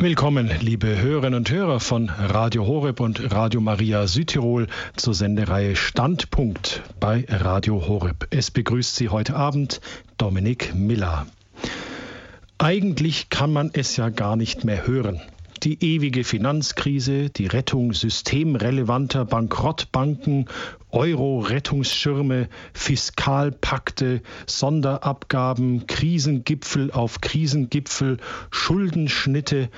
Willkommen, liebe Hörerinnen und Hörer von Radio Horeb und Radio Maria Südtirol zur Sendereihe Standpunkt bei Radio Horeb. Es begrüßt Sie heute Abend Dominik Miller. Eigentlich kann man es ja gar nicht mehr hören. Die ewige Finanzkrise, die Rettung systemrelevanter Bankrottbanken, Euro-Rettungsschirme, Fiskalpakte, Sonderabgaben, Krisengipfel auf Krisengipfel, Schuldenschnitte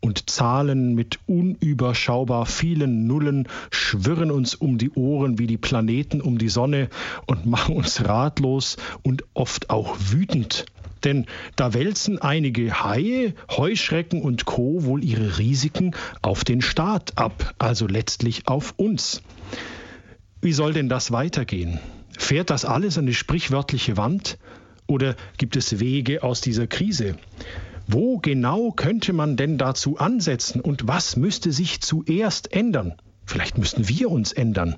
und Zahlen mit unüberschaubar vielen Nullen schwirren uns um die Ohren wie die Planeten um die Sonne und machen uns ratlos und oft auch wütend. Denn da wälzen einige Haie, Heuschrecken und Co. wohl ihre Risiken auf den Staat ab, also letztlich auf uns. Wie soll denn das weitergehen? Fährt das alles an die sprichwörtliche Wand? Oder gibt es Wege aus dieser Krise? Wo genau könnte man denn dazu ansetzen und was müsste sich zuerst ändern? Vielleicht müssten wir uns ändern.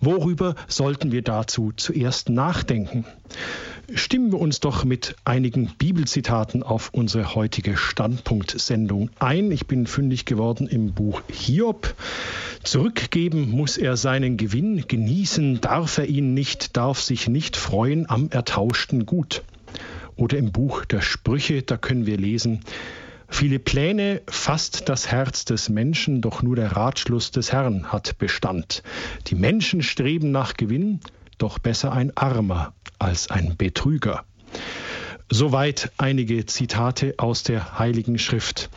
Worüber sollten wir dazu zuerst nachdenken? Stimmen wir uns doch mit einigen Bibelzitaten auf unsere heutige Standpunktsendung ein. Ich bin fündig geworden im Buch Hiob. Zurückgeben muss er seinen Gewinn, genießen darf er ihn nicht, darf sich nicht freuen am ertauschten Gut. Oder im Buch der Sprüche, da können wir lesen, Viele Pläne fasst das Herz des Menschen, doch nur der Ratschluss des Herrn hat Bestand. Die Menschen streben nach Gewinn, doch besser ein Armer als ein Betrüger. Soweit einige Zitate aus der Heiligen Schrift.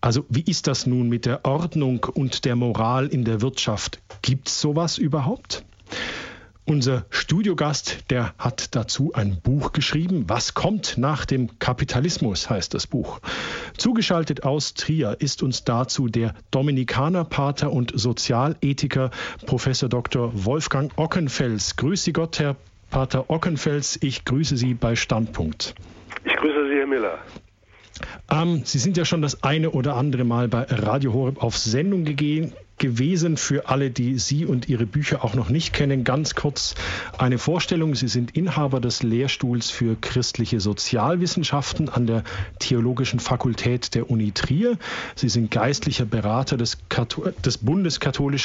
Also wie ist das nun mit der Ordnung und der Moral in der Wirtschaft? Gibt es sowas überhaupt? Unser Studiogast, der hat dazu ein Buch geschrieben. Was kommt nach dem Kapitalismus heißt das Buch. Zugeschaltet aus Trier ist uns dazu der Dominikanerpater und Sozialethiker Professor Dr. Wolfgang Ockenfels. Grüße Gott, Herr Pater Ockenfels. Ich grüße Sie bei Standpunkt. Ich grüße Sie, Herr Miller. Ähm, Sie sind ja schon das eine oder andere Mal bei Radio Horeb auf Sendung gegeben gewesen für alle, die Sie und Ihre Bücher auch noch nicht kennen. Ganz kurz eine Vorstellung. Sie sind Inhaber des Lehrstuhls für christliche Sozialwissenschaften an der Theologischen Fakultät der Uni Trier. Sie sind geistlicher Berater des, des Bundes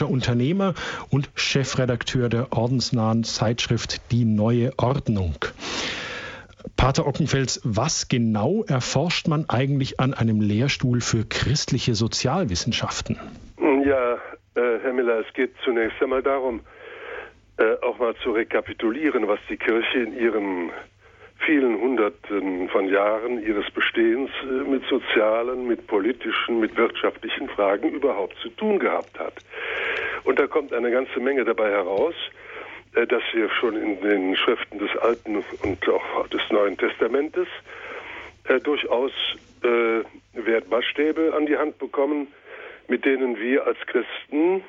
Unternehmer und Chefredakteur der ordensnahen Zeitschrift Die Neue Ordnung. Pater Ockenfels, was genau erforscht man eigentlich an einem Lehrstuhl für christliche Sozialwissenschaften? Ja, äh, Herr Miller, es geht zunächst einmal darum, äh, auch mal zu rekapitulieren, was die Kirche in ihren vielen Hunderten von Jahren ihres Bestehens äh, mit sozialen, mit politischen, mit wirtschaftlichen Fragen überhaupt zu tun gehabt hat. Und da kommt eine ganze Menge dabei heraus, äh, dass wir schon in den Schriften des Alten und auch des Neuen Testamentes äh, durchaus äh, Wertmaßstäbe an die Hand bekommen, mit denen wir als Christen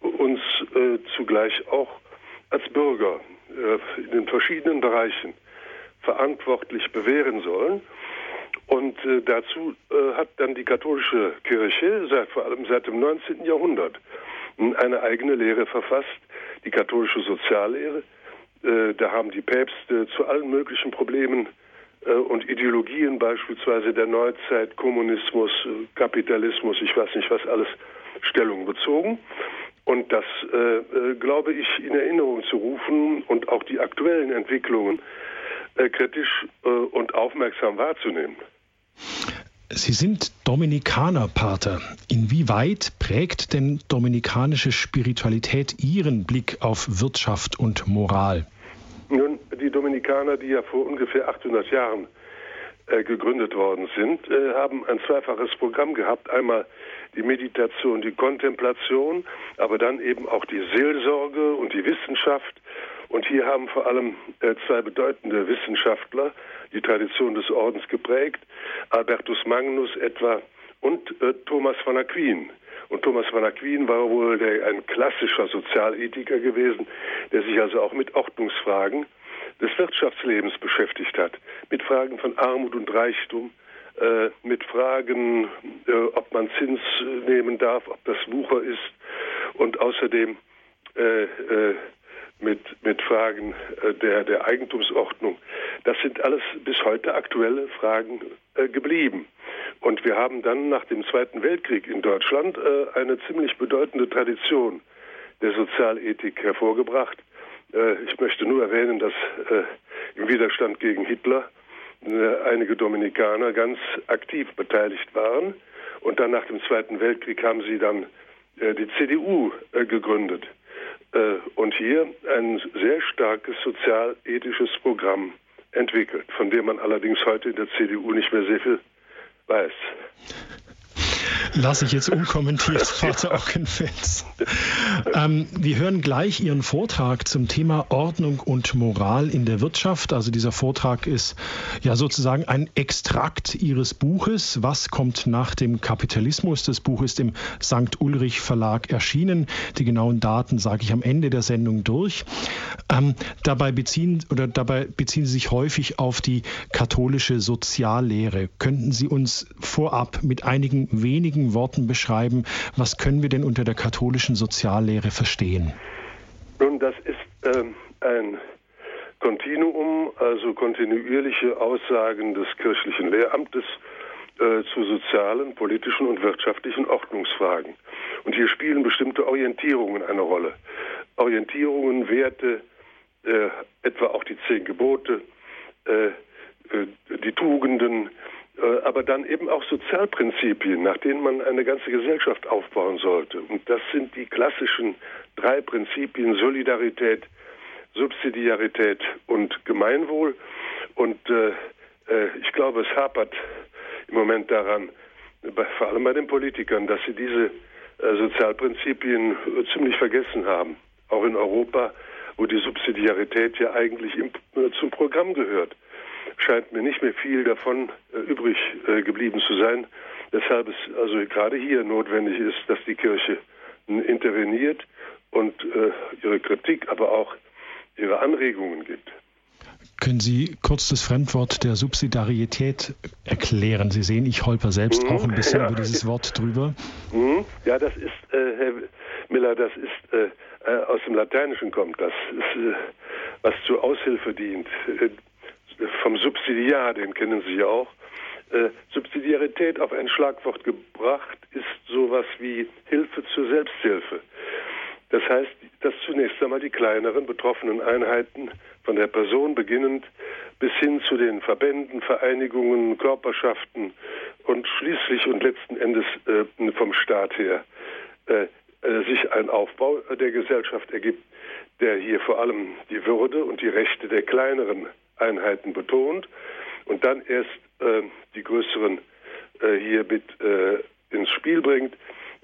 uns äh, zugleich auch als Bürger äh, in den verschiedenen Bereichen verantwortlich bewähren sollen. Und äh, dazu hat dann die katholische Kirche, seit, vor allem seit dem 19. Jahrhundert, eine eigene Lehre verfasst, die katholische Soziallehre. Da haben die Päpste zu allen möglichen Problemen und Ideologien beispielsweise der Neuzeit, Kommunismus, äh, Kapitalismus, ich weiß nicht was alles, Stellung bezogen. Und das, äh, äh, glaube ich, in Erinnerung zu rufen und auch die aktuellen Entwicklungen äh, kritisch äh, und aufmerksam wahrzunehmen. Sie sind Dominikanerpater. Inwieweit prägt denn dominikanische Spiritualität Ihren Blick auf Wirtschaft und Moral? Die Dominikaner, die ja vor ungefähr 800 Jahren äh, gegründet worden sind, äh, haben ein zweifaches Programm gehabt. Einmal die Meditation, die Kontemplation, aber dann eben auch die Seelsorge und die Wissenschaft. Und hier haben vor allem äh, zwei bedeutende Wissenschaftler die Tradition des Ordens geprägt, Albertus Magnus etwa und äh, Thomas von Aquin. Und Thomas von Aquin war wohl der, ein klassischer Sozialethiker gewesen, der sich also auch mit Ordnungsfragen des Wirtschaftslebens beschäftigt hat, mit Fragen von Armut und Reichtum, äh, mit Fragen, äh, ob man Zins äh, nehmen darf, ob das Wucher ist und außerdem äh, äh, mit, mit Fragen äh, der, der Eigentumsordnung. Das sind alles bis heute aktuelle Fragen geblieben. Und wir haben dann nach dem Zweiten Weltkrieg in Deutschland eine ziemlich bedeutende Tradition der Sozialethik hervorgebracht. Äh, ich möchte nur erwähnen, dass äh, im Widerstand gegen Hitler äh, einige Dominikaner ganz aktiv beteiligt waren. Und dann nach dem Zweiten Weltkrieg haben sie dann die CDU gegründet und hier ein sehr starkes sozialethisches Programm entwickelt, von dem man allerdings heute in der CDU nicht mehr sehr viel weiß. Lasse ich jetzt unkommentiert, Vater Ockenfels. Ähm, wir hören gleich Ihren Vortrag zum Thema Ordnung und Moral in der Wirtschaft. Also dieser Vortrag ist ja sozusagen ein Extrakt Ihres Buches. Was kommt nach dem Kapitalismus? Das Buch ist im St. Ulrich Verlag erschienen. Die genauen Daten sage ich am Ende der Sendung durch. Ähm, dabei beziehen oder dabei beziehen Sie sich häufig auf die katholische Soziallehre. Könnten Sie uns vorab mit einigen wenigen wenigen Worten beschreiben, was können wir denn unter der katholischen Soziallehre verstehen? Nun, das ist ähm, ein Kontinuum, also kontinuierliche Aussagen des kirchlichen Lehramtes äh, zu sozialen, politischen und wirtschaftlichen Ordnungsfragen. Und hier spielen bestimmte Orientierungen eine Rolle. Orientierungen, Werte, äh, etwa auch die zehn Gebote, äh, äh die Tugenden, aber dann eben auch Sozialprinzipien, nach denen man eine ganze Gesellschaft aufbauen sollte. Und das sind die klassischen drei Prinzipien Solidarität, Subsidiarität und Gemeinwohl. Und äh, äh, ich glaube, es hapert im Moment daran, vor allem bei den Politikern, dass sie diese äh, Sozialprinzipien äh, ziemlich vergessen haben. Auch in Europa, wo die Subsidiarität ja eigentlich äh, zum Programm gehört scheint mir nicht mehr viel davon äh, übrig äh, geblieben zu sein. Deshalb es also gerade hier notwendig ist, dass die Kirche interveniert und äh, ihre Kritik, aber auch ihre Anregungen gibt. Können Sie kurz das Fremdwort der Subsidiarität erklären? Sie sehen, ich holper selbst mhm, auch ein bisschen ja. über dieses Wort drüber. Mhm, ja, das ist, äh, Herr Miller, das ist äh, äh aus dem Lateinischen kommt, das ist, was zur Aushilfe dient vom Subsidiar, den kennen Sie ja auch. Äh, Subsidiarität auf ein Schlagwort gebracht ist sowas wie Hilfe zur Selbsthilfe. Das heißt, dass zunächst einmal die kleineren betroffenen Einheiten von der Person beginnend bis hin zu den Verbänden, Vereinigungen, Körperschaften und schließlich und letzten Endes äh, vom Staat her äh, äh sich ein Aufbau der Gesellschaft ergibt, der hier vor allem die Würde und die Rechte der kleineren Einheiten betont und dann erst äh, die größeren äh, hier mit äh, ins Spiel bringt.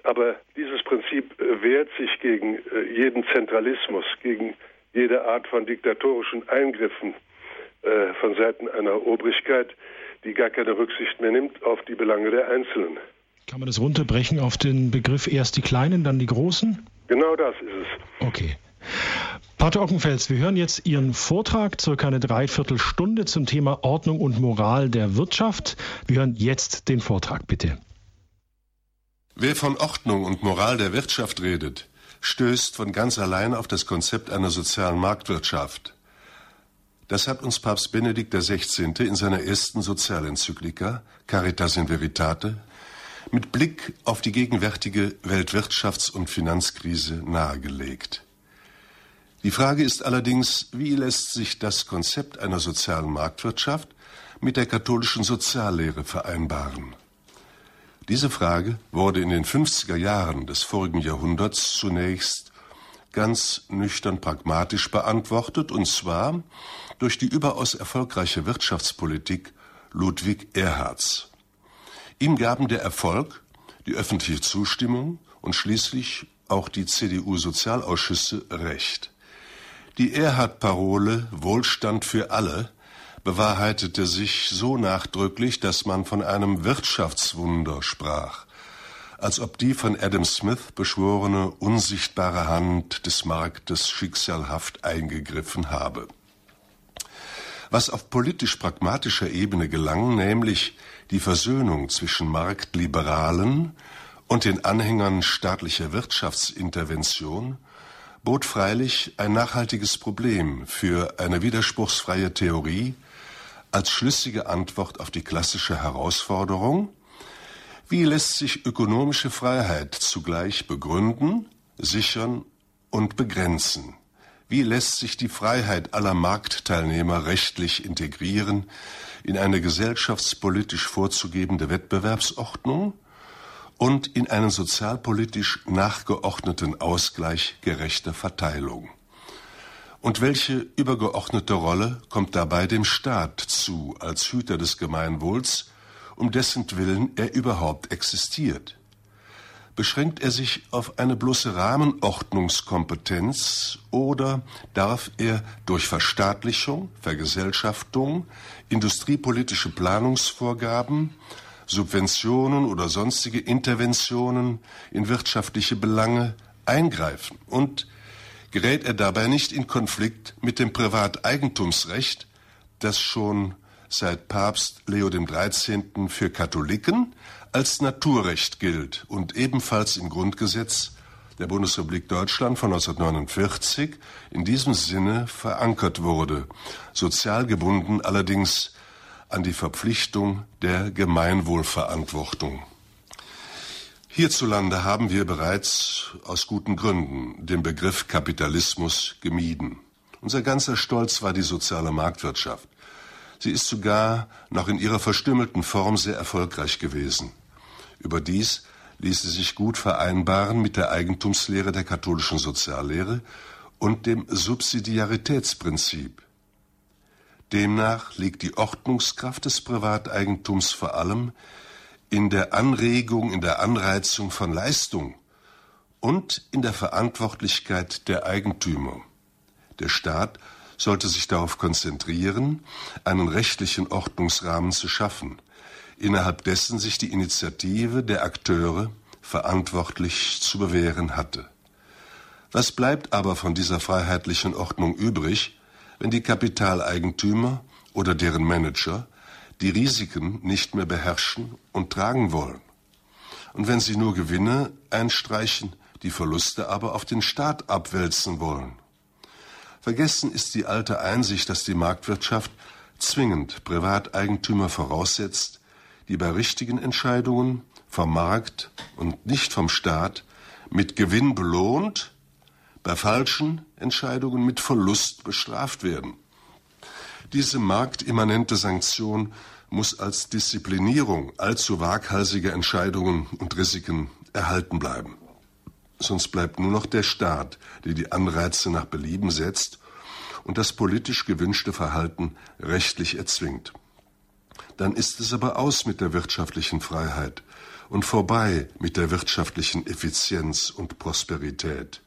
Aber dieses Prinzip äh, wehrt sich gegen äh, jeden Zentralismus, gegen jede Art von diktatorischen Eingriffen äh, von Seiten einer Obrigkeit, die gar keine Rücksicht mehr nimmt auf die Belange der Einzelnen. Kann man das runterbrechen auf den Begriff erst die Kleinen, dann die Großen? Genau das ist es. Okay. Pater Ockenfels, wir hören jetzt Ihren Vortrag, circa eine Dreiviertelstunde zum Thema Ordnung und Moral der Wirtschaft. Wir hören jetzt den Vortrag, bitte. Wer von Ordnung und Moral der Wirtschaft redet, stößt von ganz allein auf das Konzept einer sozialen Marktwirtschaft. Das hat uns Papst Benedikt XVI. in seiner ersten Sozialenzyklika Caritas in Veritate mit Blick auf die gegenwärtige Weltwirtschafts- und Finanzkrise nahegelegt. Die Frage ist allerdings, wie lässt sich das Konzept einer sozialen Marktwirtschaft mit der katholischen Soziallehre vereinbaren? Diese Frage wurde in den 50er Jahren des vorigen Jahrhunderts zunächst ganz nüchtern pragmatisch beantwortet, und zwar durch die überaus erfolgreiche Wirtschaftspolitik Ludwig Erhards. Ihm gaben der Erfolg, die öffentliche Zustimmung und schließlich auch die CDU-Sozialausschüsse recht. Die Erhard-Parole Wohlstand für alle bewahrheitete sich so nachdrücklich, dass man von einem Wirtschaftswunder sprach, als ob die von Adam Smith beschworene unsichtbare Hand des Marktes schicksalhaft eingegriffen habe. Was auf politisch-pragmatischer Ebene gelang, nämlich die Versöhnung zwischen Marktliberalen und den Anhängern staatlicher Wirtschaftsintervention, bot freilich ein nachhaltiges Problem für eine widerspruchsfreie Theorie als schlüssige Antwort auf die klassische Herausforderung, wie lässt sich ökonomische Freiheit zugleich begründen, sichern und begrenzen? Wie lässt sich die Freiheit aller Marktteilnehmer rechtlich integrieren in eine gesellschaftspolitisch vorzugebende Wettbewerbsordnung und in einen sozialpolitisch nachgeordneten Ausgleich gerechter Verteilung? Und welche übergeordnete Rolle kommt dabei dem Staat zu als Hüter des Gemeinwohls, um dessen Willen er überhaupt existiert? Beschränkt er sich auf eine bloße Rahmenordnungskompetenz oder darf er durch Verstaatlichung, Vergesellschaftung, industriepolitische Planungsvorgaben, Subventionen oder sonstige Interventionen in wirtschaftliche Belange eingreifen und gerät er dabei nicht in Konflikt mit dem Privateigentumsrecht, das schon seit Papst Leo XIII. für Katholiken als Naturrecht gilt und ebenfalls im Grundgesetz der Bundesrepublik Deutschland von 1949 in diesem Sinne verankert wurde, sozial gebunden allerdings an die Verpflichtung der Gemeinwohlverantwortung. Hierzulande haben wir bereits aus guten Gründen den Begriff Kapitalismus gemieden. Unser ganzer Stolz war die soziale Marktwirtschaft. Sie ist sogar noch in ihrer verstümmelten Form sehr erfolgreich gewesen. Überdies ließ sie sich gut vereinbaren mit der Eigentumslehre der katholischen Soziallehre und dem Subsidiaritätsprinzip. Demnach liegt die Ordnungskraft des Privateigentums vor allem in der Anregung, in der Anreizung von Leistung und in der Verantwortlichkeit der Eigentümer. Der Staat sollte sich darauf konzentrieren, einen rechtlichen Ordnungsrahmen zu schaffen, innerhalb dessen sich die Initiative der Akteure verantwortlich zu bewähren hatte. Was bleibt aber von dieser freiheitlichen Ordnung übrig, wenn die Kapitaleigentümer oder deren Manager die Risiken nicht mehr beherrschen und tragen wollen? Und wenn sie nur Gewinne einstreichen, die Verluste aber auf den Staat abwälzen wollen? Vergessen ist die alte Einsicht, dass die Marktwirtschaft zwingend Privateigentümer voraussetzt, die bei richtigen Entscheidungen vom Markt und nicht vom Staat mit Gewinn belohnt, bei falschen Entscheidungen mit Verlust bestraft werden. Diese marktimmanente Sanktion muss als Disziplinierung allzu waghalsiger Entscheidungen und Risiken erhalten bleiben. Sonst bleibt nur noch der Staat, der die Anreize nach Belieben setzt und das politisch gewünschte Verhalten rechtlich erzwingt. Dann ist es aber aus mit der wirtschaftlichen Freiheit und vorbei mit der wirtschaftlichen Effizienz und Prosperität.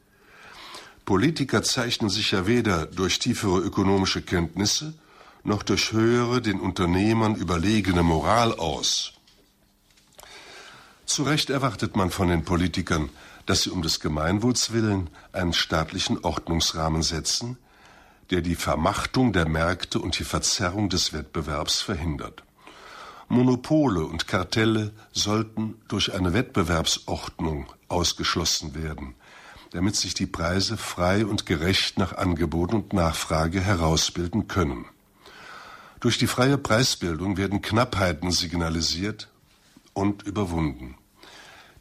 Politiker zeichnen sich ja weder durch tiefere ökonomische Kenntnisse noch durch höhere, den Unternehmern überlegene Moral aus. Zu Recht erwartet man von den Politikern, dass sie um des Gemeinwohls willen einen staatlichen Ordnungsrahmen setzen, der die Vermachtung der Märkte und die Verzerrung des Wettbewerbs verhindert. Monopole und Kartelle sollten durch eine Wettbewerbsordnung ausgeschlossen werden, damit sich die Preise frei und gerecht nach Angebot und Nachfrage herausbilden können. Durch die freie Preisbildung werden Knappheiten signalisiert und überwunden.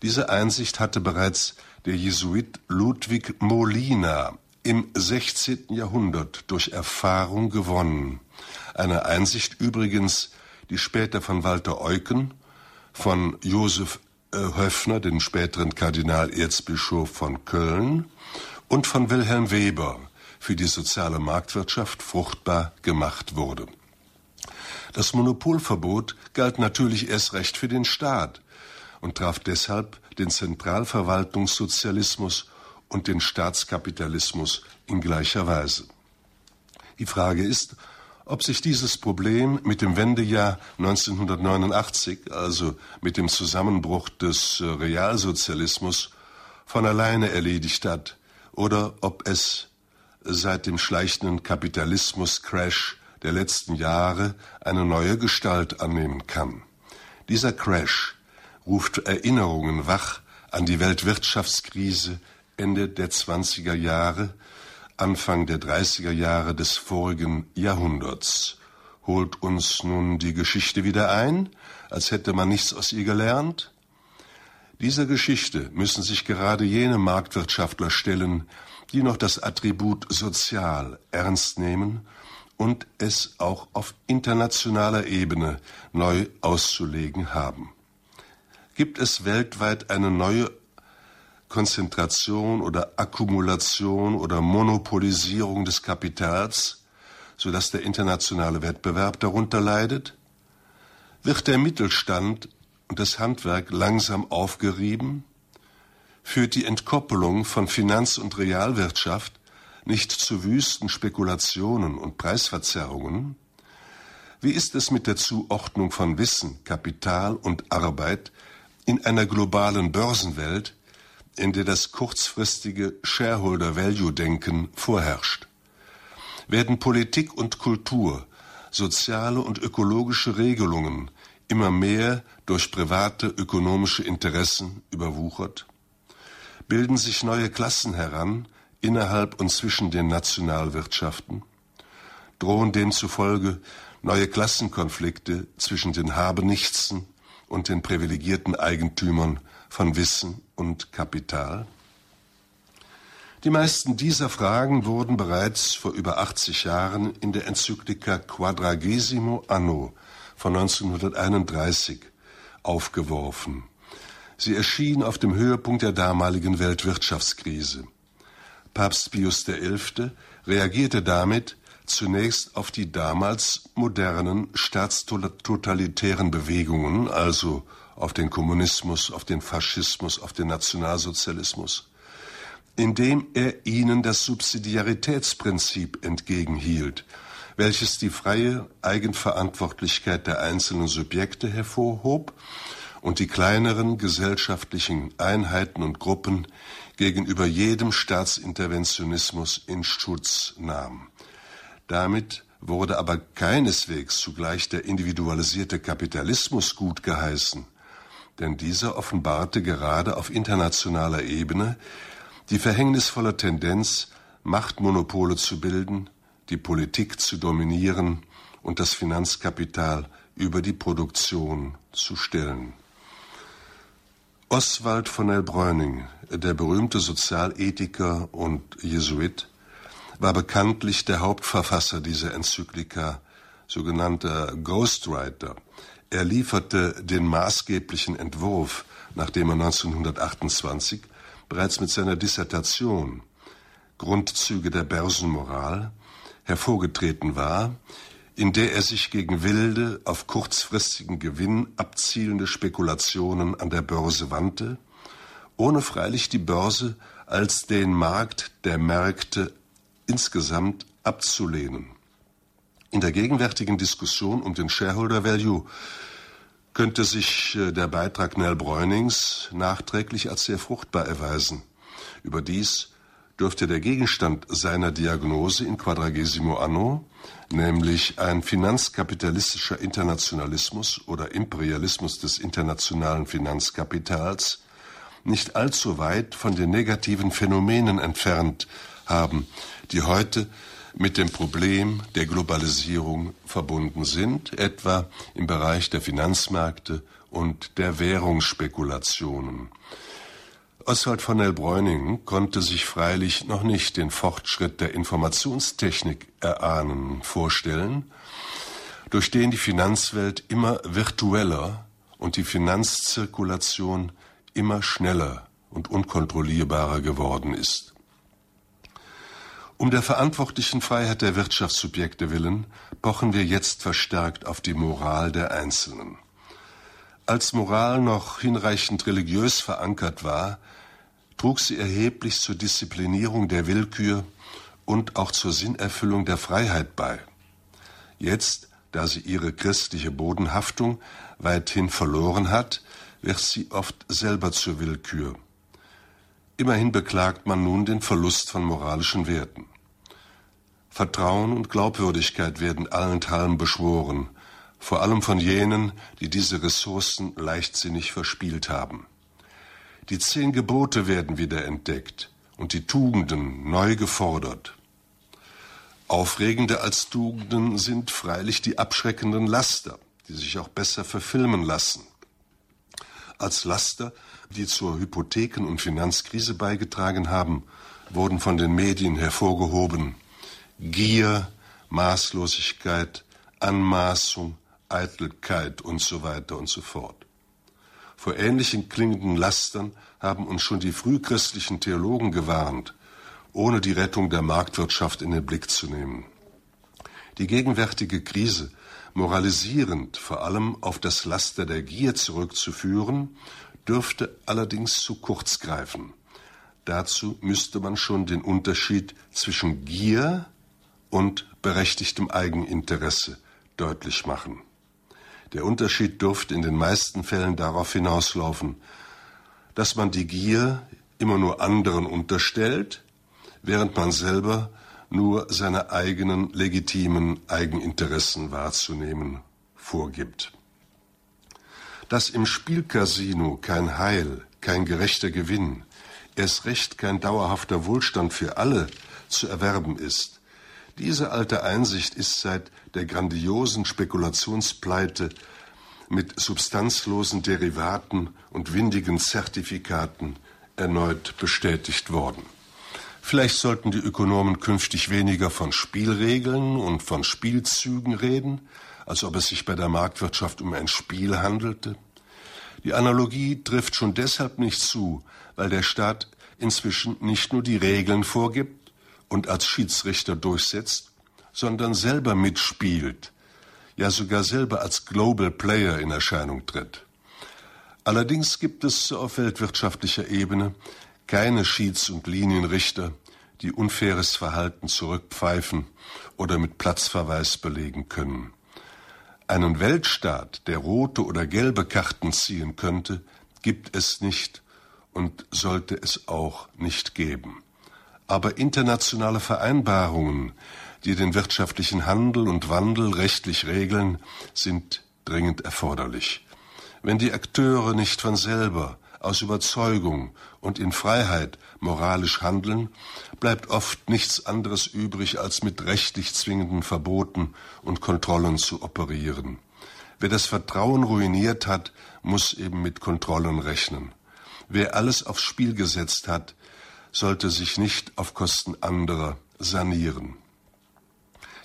Diese Einsicht hatte bereits der Jesuit Ludwig Molina im 16. Jahrhundert durch Erfahrung gewonnen. Eine Einsicht übrigens, die später von Walter Eucken, von Josef Höffner, den späteren Kardinalerzbischof von Köln, und von Wilhelm Weber für die soziale Marktwirtschaft fruchtbar gemacht wurde. Das Monopolverbot galt natürlich erst recht für den Staat und traf deshalb den Zentralverwaltungssozialismus und den Staatskapitalismus in gleicher Weise. Die Frage ist, ob sich dieses Problem mit dem Wendejahr 1989, also mit dem Zusammenbruch des äh, Realsozialismus, von alleine erledigt hat oder ob es seit dem schleichenden Kapitalismus-Crash der letzten Jahre eine neue Gestalt annehmen kann. Dieser Crash ruft Erinnerungen wach an die Weltwirtschaftskrise Ende der 20er Jahre, Anfang der 30er Jahre des vorigen Jahrhunderts. Holt uns nun die Geschichte wieder ein, als hätte man nichts aus ihr gelernt? Dieser Geschichte müssen sich gerade jene Marktwirtschaftler stellen, die noch das Attribut sozial ernst nehmen und es auch auf internationaler Ebene neu auszulegen haben. Gibt es weltweit eine neue Konzentration oder Akkumulation oder Monopolisierung des Kapitals, sodass der internationale Wettbewerb darunter leidet? Wird der Mittelstand und das Handwerk langsam aufgerieben? Führt die Entkoppelung von Finanz- und Realwirtschaft nicht zu wüsten Spekulationen und Preisverzerrungen? Wie ist es mit der Zuordnung von Wissen, Kapital und Arbeit in einer globalen Börsenwelt, in der das kurzfristige Shareholder-Value-Denken vorherrscht? Werden Politik und Kultur, soziale und ökologische Regelungen immer mehr durch private ökonomische Interessen überwuchert? Bilden sich neue Klassen heran innerhalb und zwischen den Nationalwirtschaften? Drohen demzufolge neue Klassenkonflikte zwischen den Habenichtsen und den privilegierten Eigentümern von Wissen und Kapital? Die meisten dieser Fragen wurden bereits vor über 80 Jahren in der Enzyklika Quadragesimo Anno von 1931 aufgeworfen. Sie erschien auf dem Höhepunkt der damaligen Weltwirtschaftskrise. Papst Pius XI. reagierte damit zunächst auf die damals modernen staatstotalitären Bewegungen, also auf den Kommunismus, auf den Faschismus, auf den Nationalsozialismus, indem er ihnen das Subsidiaritätsprinzip entgegenhielt, welches die freie Eigenverantwortlichkeit der einzelnen Subjekte hervorhob und die kleineren gesellschaftlichen Einheiten und Gruppen gegenüber jedem Staatsinterventionismus in Schutz nahm. Damit wurde aber keineswegs zugleich der individualisierte Kapitalismus gut geheißen, denn dieser offenbarte gerade auf internationaler Ebene die verhängnisvolle Tendenz, Machtmonopole zu bilden, die Politik zu dominieren und das Finanzkapital über die Produktion zu stellen. Oswald von Elbräuning, der berühmte Sozialethiker und Jesuit, war bekanntlich der Hauptverfasser dieser Enzyklika, sogenannter Ghostwriter. Er lieferte den maßgeblichen Entwurf, nachdem er 1928 bereits mit seiner Dissertation Grundzüge der Börsenmoral hervorgetreten war, in der er sich gegen wilde, auf kurzfristigen Gewinn abzielende Spekulationen an der Börse wandte, ohne freilich die Börse als den Markt der Märkte insgesamt abzulehnen. In der gegenwärtigen Diskussion um den Shareholder Value könnte sich äh, der Beitrag Nell Bräunings nachträglich als sehr fruchtbar erweisen. Überdies dürfte der Gegenstand seiner Diagnose in Quadragesimo Anno, nämlich ein finanzkapitalistischer Internationalismus oder Imperialismus des internationalen Finanzkapitals, nicht allzu weit von den negativen Phänomenen entfernt haben, die heute mit dem Problem der Globalisierung verbunden sind, etwa im Bereich der Finanzmärkte und der Währungsspekulationen. Oswald von Elbräuning konnte sich freilich noch nicht den Fortschritt der Informationstechnik erahnen, vorstellen, durch den die Finanzwelt immer virtueller und die Finanzzirkulation immer schneller und unkontrollierbarer geworden ist. Um der verantwortlichen Freiheit der Wirtschaftssubjekte willen pochen wir jetzt verstärkt auf die Moral der Einzelnen. Als Moral noch hinreichend religiös verankert war, trug sie erheblich zur Disziplinierung der Willkür und auch zur Sinnerfüllung der Freiheit bei. Jetzt, da sie ihre christliche Bodenhaftung weithin verloren hat, wird sie oft selber zur Willkür. Immerhin beklagt man nun den Verlust von moralischen Werten. Vertrauen und Glaubwürdigkeit werden allenthalben beschworen, vor allem von jenen, die diese Ressourcen leichtsinnig verspielt haben. Die zehn Gebote werden wieder entdeckt und die Tugenden neu gefordert. Aufregender als Tugenden sind freilich die abschreckenden Laster, die sich auch besser verfilmen lassen. Als Laster, die zur Hypotheken- und Finanzkrise beigetragen haben, wurden von den Medien hervorgehoben Gier, Maßlosigkeit, Anmaßung, Eitelkeit und so weiter und so fort. Vor ähnlichen klingenden Lastern haben uns schon die frühchristlichen Theologen gewarnt, ohne die Rettung der Marktwirtschaft in den Blick zu nehmen. Die gegenwärtige Krise moralisierend vor allem auf das Laster der Gier zurückzuführen, dürfte allerdings zu kurz greifen. Dazu müsste man schon den Unterschied zwischen Gier und berechtigtem Eigeninteresse deutlich machen. Der Unterschied dürfte in den meisten Fällen darauf hinauslaufen, dass man die Gier immer nur anderen unterstellt, während man selber nur seine eigenen legitimen Eigeninteressen wahrzunehmen vorgibt. Dass im Spielcasino kein Heil, kein gerechter Gewinn, erst recht kein dauerhafter Wohlstand für alle zu erwerben ist, diese alte Einsicht ist seit der grandiosen Spekulationspleite mit substanzlosen Derivaten und windigen Zertifikaten erneut bestätigt worden. Vielleicht sollten die Ökonomen künftig weniger von Spielregeln und von Spielzügen reden, als ob es sich bei der Marktwirtschaft um ein Spiel handelte. Die Analogie trifft schon deshalb nicht zu, weil der Staat inzwischen nicht nur die Regeln vorgibt, und als Schiedsrichter durchsetzt, sondern selber mitspielt, ja sogar selber als Global Player in Erscheinung tritt. Allerdings gibt es auf weltwirtschaftlicher Ebene keine Schieds- und Linienrichter, die unfaires Verhalten zurückpfeifen oder mit Platzverweis belegen können. Einen Weltstaat, der rote oder gelbe Karten ziehen könnte, gibt es nicht und sollte es auch nicht geben aber internationale Vereinbarungen, die den wirtschaftlichen Handel und Wandel rechtlich regeln, sind dringend erforderlich. Wenn die Akteure nicht von selber, aus Überzeugung und in Freiheit moralisch handeln, bleibt oft nichts anderes übrig, als mit rechtlich zwingenden Verboten und Kontrollen zu operieren. Wer das Vertrauen ruiniert hat, muss eben mit Kontrollen rechnen. Wer alles aufs Spiel gesetzt hat, sollte sich nicht auf Kosten anderer sanieren.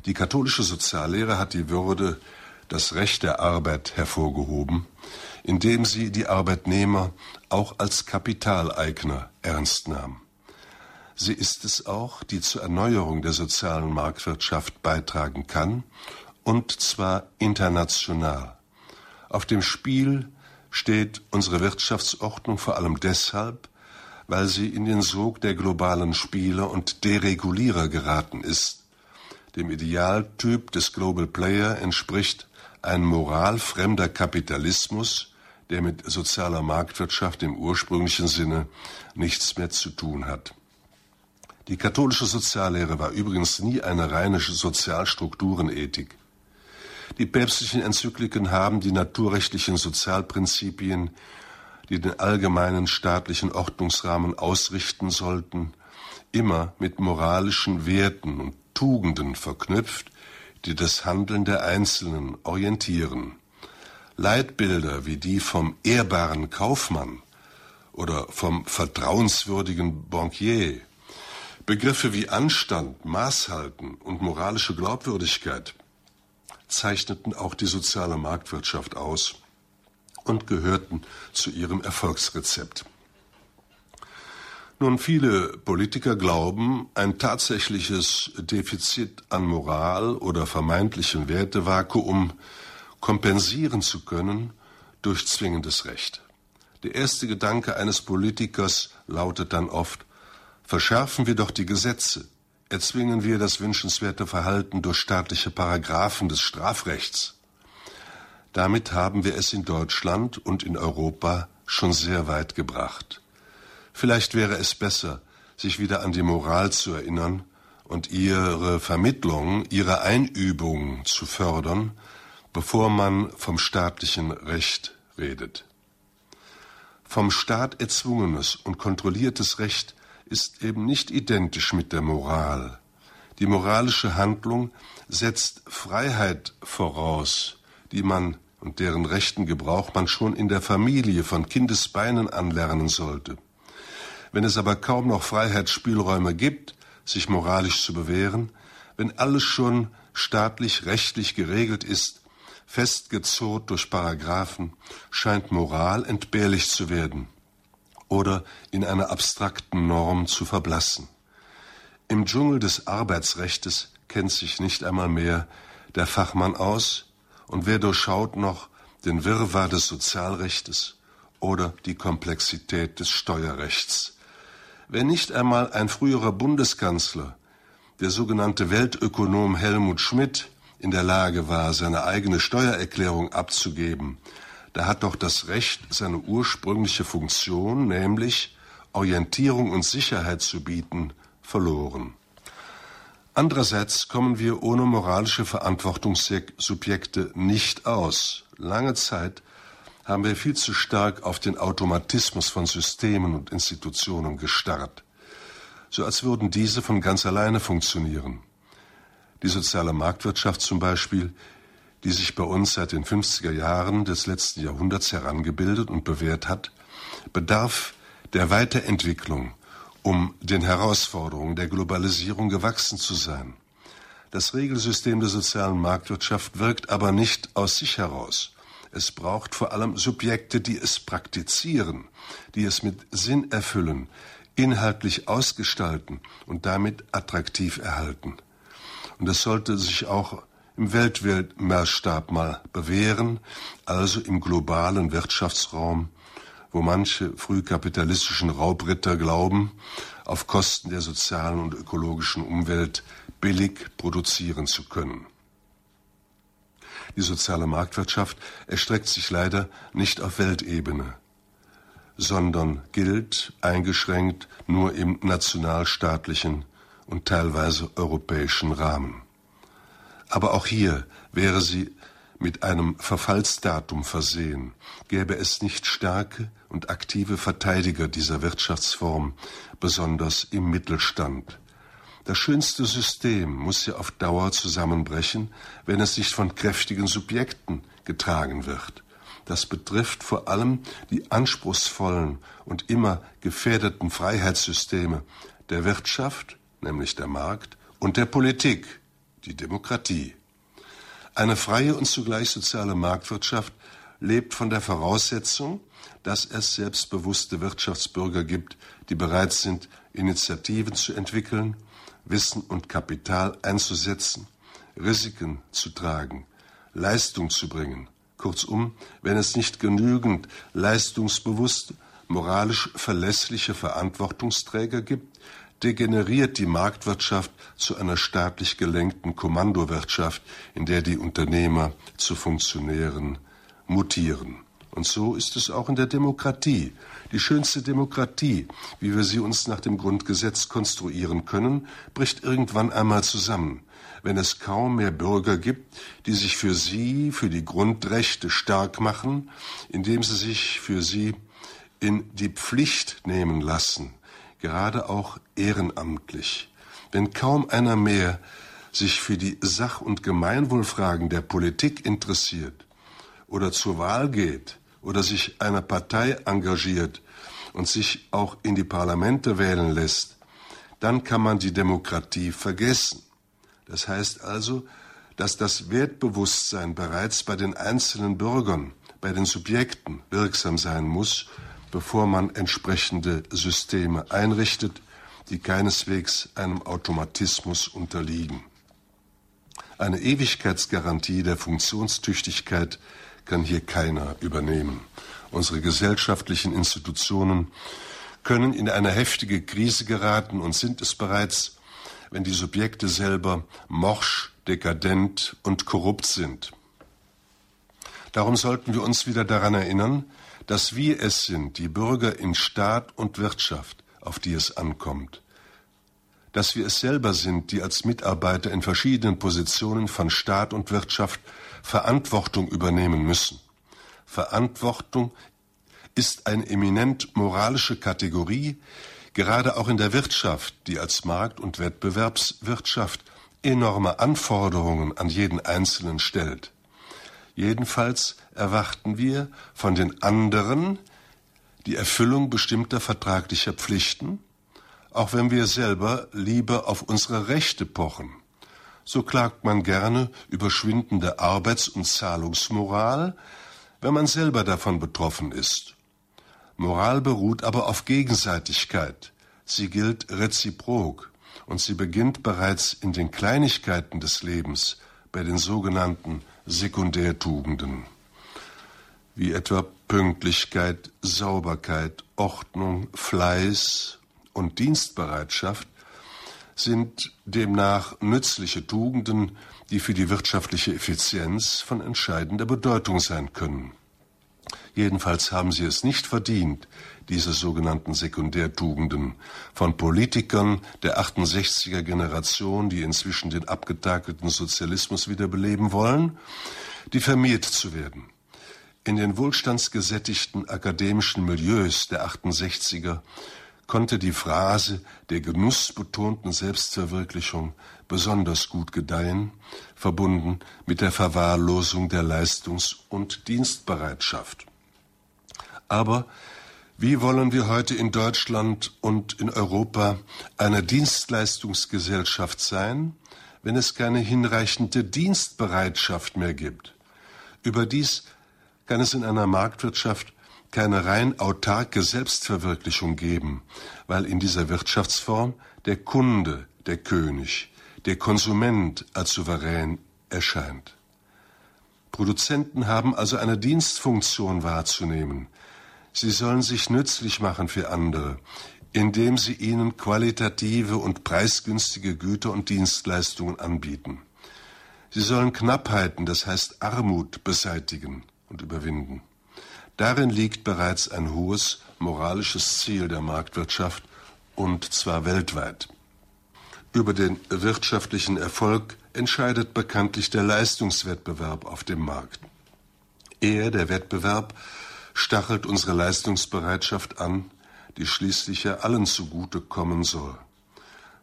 Die katholische Soziallehre hat die Würde, das Recht der Arbeit hervorgehoben, indem sie die Arbeitnehmer auch als Kapitaleigner ernst nahm. Sie ist es auch, die zur Erneuerung der sozialen Marktwirtschaft beitragen kann, und zwar international. Auf dem Spiel steht unsere Wirtschaftsordnung vor allem deshalb, weil sie in den Sog der globalen Spieler und Deregulierer geraten ist. Dem Idealtyp des Global Player entspricht ein moralfremder Kapitalismus, der mit sozialer Marktwirtschaft im ursprünglichen Sinne nichts mehr zu tun hat. Die katholische Soziallehre war übrigens nie eine reine Sozialstrukturenethik. Die päpstlichen Enzykliken haben die naturrechtlichen Sozialprinzipien die den allgemeinen staatlichen Ordnungsrahmen ausrichten sollten, immer mit moralischen Werten und Tugenden verknüpft, die das Handeln der Einzelnen orientieren. Leitbilder wie die vom ehrbaren Kaufmann oder vom vertrauenswürdigen Bankier, Begriffe wie Anstand, Maßhalten und moralische Glaubwürdigkeit zeichneten auch die soziale Marktwirtschaft aus und gehörten zu ihrem Erfolgsrezept. Nun, viele Politiker glauben, ein tatsächliches Defizit an Moral oder vermeintlichem Wertevakuum kompensieren zu können durch zwingendes Recht. Der erste Gedanke eines Politikers lautet dann oft, verschärfen wir doch die Gesetze, erzwingen wir das wünschenswerte Verhalten durch staatliche Paragraphen des Strafrechts. Damit haben wir es in Deutschland und in Europa schon sehr weit gebracht. Vielleicht wäre es besser, sich wieder an die Moral zu erinnern und ihre Vermittlung, ihre Einübung zu fördern, bevor man vom staatlichen Recht redet. Vom Staat erzwungenes und kontrolliertes Recht ist eben nicht identisch mit der Moral. Die moralische Handlung setzt Freiheit voraus, die man und deren rechten Gebrauch man schon in der Familie von Kindesbeinen anlernen sollte. Wenn es aber kaum noch Freiheitsspielräume gibt, sich moralisch zu bewähren, wenn alles schon staatlich rechtlich geregelt ist, festgezurrt durch Paragraphen, scheint Moral entbehrlich zu werden oder in einer abstrakten Norm zu verblassen. Im Dschungel des Arbeitsrechtes kennt sich nicht einmal mehr der Fachmann aus, und wer durchschaut noch den Wirrwarr des Sozialrechtes oder die Komplexität des Steuerrechts. Wenn nicht einmal ein früherer Bundeskanzler, der sogenannte Weltökonom Helmut Schmidt, in der Lage war, seine eigene Steuererklärung abzugeben, da hat doch das Recht seine ursprüngliche Funktion, nämlich Orientierung und Sicherheit zu bieten, verloren. Andererseits kommen wir ohne moralische Verantwortungssubjekte nicht aus. Lange Zeit haben wir viel zu stark auf den Automatismus von Systemen und Institutionen gestarrt, so als würden diese von ganz alleine funktionieren. Die soziale Marktwirtschaft zum Beispiel, die sich bei uns seit den 50er Jahren des letzten Jahrhunderts herangebildet und bewährt hat, bedarf der Weiterentwicklung um den Herausforderungen der Globalisierung gewachsen zu sein. Das Regelsystem der sozialen Marktwirtschaft wirkt aber nicht aus sich heraus. Es braucht vor allem Subjekte, die es praktizieren, die es mit Sinn erfüllen, inhaltlich ausgestalten und damit attraktiv erhalten. Und das sollte sich auch im Weltmaßstab mal bewähren, also im globalen Wirtschaftsraum, wo manche frühkapitalistischen Raubritter glauben, auf Kosten der sozialen und ökologischen Umwelt billig produzieren zu können. Die soziale Marktwirtschaft erstreckt sich leider nicht auf Weltebene, sondern gilt eingeschränkt nur im nationalstaatlichen und teilweise europäischen Rahmen. Aber auch hier wäre sie mit einem Verfallsdatum versehen, gäbe es nicht starke und aktive Verteidiger dieser Wirtschaftsform, besonders im Mittelstand. Das schönste System muss ja auf Dauer zusammenbrechen, wenn es nicht von kräftigen Subjekten getragen wird. Das betrifft vor allem die anspruchsvollen und immer gefährdeten Freiheitssysteme der Wirtschaft, nämlich der Markt, und der Politik, die Demokratie. Eine freie und zugleich soziale Marktwirtschaft lebt von der Voraussetzung, dass es selbstbewusste Wirtschaftsbürger gibt, die bereit sind, Initiativen zu entwickeln, Wissen und Kapital einzusetzen, Risiken zu tragen, Leistung zu bringen. Kurzum, wenn es nicht genügend leistungsbewusste, moralisch verlässliche Verantwortungsträger gibt, degeneriert die Marktwirtschaft zu einer staatlich gelenkten Kommandowirtschaft, in der die Unternehmer zu Funktionären mutieren. Und so ist es auch in der Demokratie. Die schönste Demokratie, wie wir sie uns nach dem Grundgesetz konstruieren können, bricht irgendwann einmal zusammen, wenn es kaum mehr Bürger gibt, die sich für sie, für die Grundrechte stark machen, indem sie sich für sie in die Pflicht nehmen lassen, gerade auch ehrenamtlich. Wenn kaum einer mehr sich für die Sach- und Gemeinwohlfragen der Politik interessiert oder zur Wahl geht oder sich einer Partei engagiert und sich auch in die Parlamente wählen lässt, dann kann man die Demokratie vergessen. Das heißt also, dass das Wertbewusstsein bereits bei den einzelnen Bürgern, bei den Subjekten wirksam sein muss bevor man entsprechende Systeme einrichtet, die keineswegs einem Automatismus unterliegen. Eine Ewigkeitsgarantie der Funktionstüchtigkeit kann hier keiner übernehmen. Unsere gesellschaftlichen Institutionen können in eine heftige Krise geraten und sind es bereits, wenn die Subjekte selber morsch, dekadent und korrupt sind. Darum sollten wir uns wieder daran erinnern, dass wir es sind, die Bürger in Staat und Wirtschaft, auf die es ankommt, dass wir es selber sind, die als Mitarbeiter in verschiedenen Positionen von Staat und Wirtschaft Verantwortung übernehmen müssen. Verantwortung ist eine eminent moralische Kategorie, gerade auch in der Wirtschaft, die als Markt- und Wettbewerbswirtschaft enorme Anforderungen an jeden Einzelnen stellt. Jedenfalls erwarten wir von den anderen die Erfüllung bestimmter vertraglicher Pflichten, auch wenn wir selber lieber auf unsere Rechte pochen. So klagt man gerne über schwindende Arbeits- und Zahlungsmoral, wenn man selber davon betroffen ist. Moral beruht aber auf Gegenseitigkeit. Sie gilt reziprok und sie beginnt bereits in den Kleinigkeiten des Lebens, bei den sogenannten Sekundärtugenden, wie etwa Pünktlichkeit, Sauberkeit, Ordnung, Fleiß und Dienstbereitschaft, sind demnach nützliche Tugenden, die für die wirtschaftliche Effizienz von entscheidender Bedeutung sein können. Jedenfalls haben sie es nicht verdient, diese sogenannten Sekundärtugenden, von Politikern der 68er Generation, die inzwischen den abgetakelten Sozialismus wiederbeleben wollen, diffamiert zu werden. In den wohlstandsgesättigten akademischen Milieus der 68er konnte die Phrase der genussbetonten Selbstverwirklichung besonders gut gedeihen, verbunden mit der Verwahrlosung der Leistungs- und Dienstbereitschaft. Aber wie wollen wir heute in Deutschland und in Europa eine Dienstleistungsgesellschaft sein, wenn es keine hinreichende Dienstbereitschaft mehr gibt? Überdies kann es in einer Marktwirtschaft keine rein autarke Selbstverwirklichung geben, weil in dieser Wirtschaftsform der Kunde der König, der Konsument als souverän erscheint. Produzenten haben also eine Dienstfunktion wahrzunehmen, Sie sollen sich nützlich machen für andere, indem sie ihnen qualitative und preisgünstige Güter und Dienstleistungen anbieten. Sie sollen Knappheiten, das heißt Armut, beseitigen und überwinden. Darin liegt bereits ein hohes moralisches Ziel der Marktwirtschaft, und zwar weltweit. Über den wirtschaftlichen Erfolg entscheidet bekanntlich der Leistungswettbewerb auf dem Markt. Er, der Wettbewerb, stachelt unsere Leistungsbereitschaft an, die schließlich ja allen zugute kommen soll.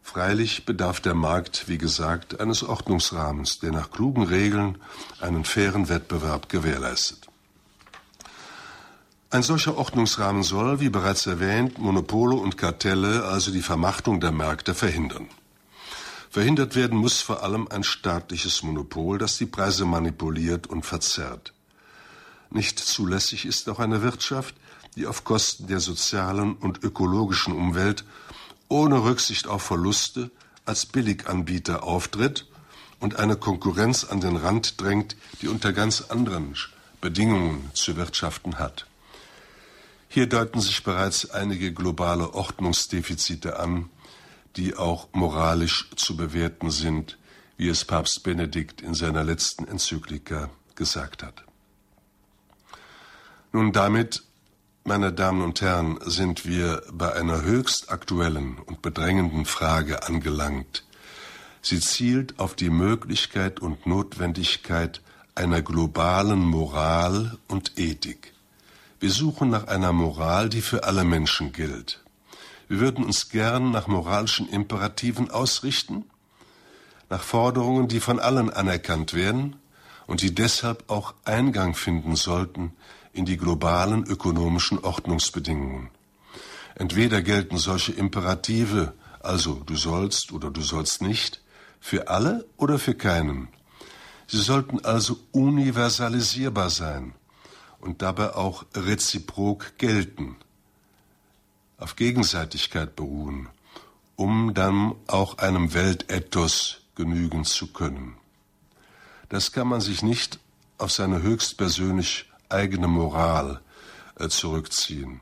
Freilich bedarf der Markt, wie gesagt, eines Ordnungsrahmens, der nach klugen Regeln einen fairen Wettbewerb gewährleistet. Ein solcher Ordnungsrahmen soll, wie bereits erwähnt, Monopole und Kartelle, also die Vermachtung der Märkte, verhindern. Verhindert werden muss vor allem ein staatliches Monopol, das die Preise manipuliert und verzerrt. Nicht zulässig ist auch eine Wirtschaft, die auf Kosten der sozialen und ökologischen Umwelt ohne Rücksicht auf Verluste als Billiganbieter auftritt und eine Konkurrenz an den Rand drängt, die unter ganz anderen Bedingungen zu wirtschaften hat. Hier deuten sich bereits einige globale Ordnungsdefizite an, die auch moralisch zu bewerten sind, wie es Papst Benedikt in seiner letzten Enzyklika gesagt hat. Nun, damit, meine Damen und Herren, sind wir bei einer höchst aktuellen und bedrängenden Frage angelangt. Sie zielt auf die Möglichkeit und Notwendigkeit einer globalen Moral und Ethik. Wir suchen nach einer Moral, die für alle Menschen gilt. Wir würden uns gern nach moralischen Imperativen ausrichten, nach Forderungen, die von allen anerkannt werden und die deshalb auch Eingang finden sollten in die globalen ökonomischen Ordnungsbedingungen. Entweder gelten solche Imperative, also du sollst oder du sollst nicht, für alle oder für keinen. Sie sollten also universalisierbar sein und dabei auch reziprok gelten, auf Gegenseitigkeit beruhen, um dann auch einem Weltethos genügen zu können. Das kann man sich nicht auf seine höchstpersönlich eigene Moral äh, zurückziehen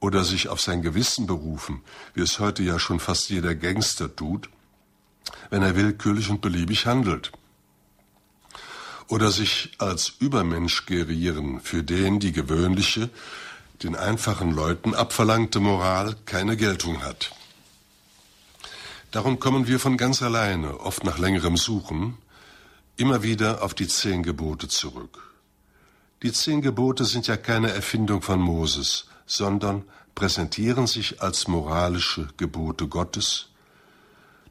oder sich auf sein Gewissen berufen, wie es heute ja schon fast jeder Gangster tut, wenn er willkürlich und beliebig handelt. Oder sich als Übermensch gerieren, für den die gewöhnliche, den einfachen Leuten abverlangte Moral keine Geltung hat. Darum kommen wir von ganz alleine, oft nach längerem Suchen, immer wieder auf die zehn Gebote zurück. Die zehn Gebote sind ja keine Erfindung von Moses, sondern präsentieren sich als moralische Gebote Gottes,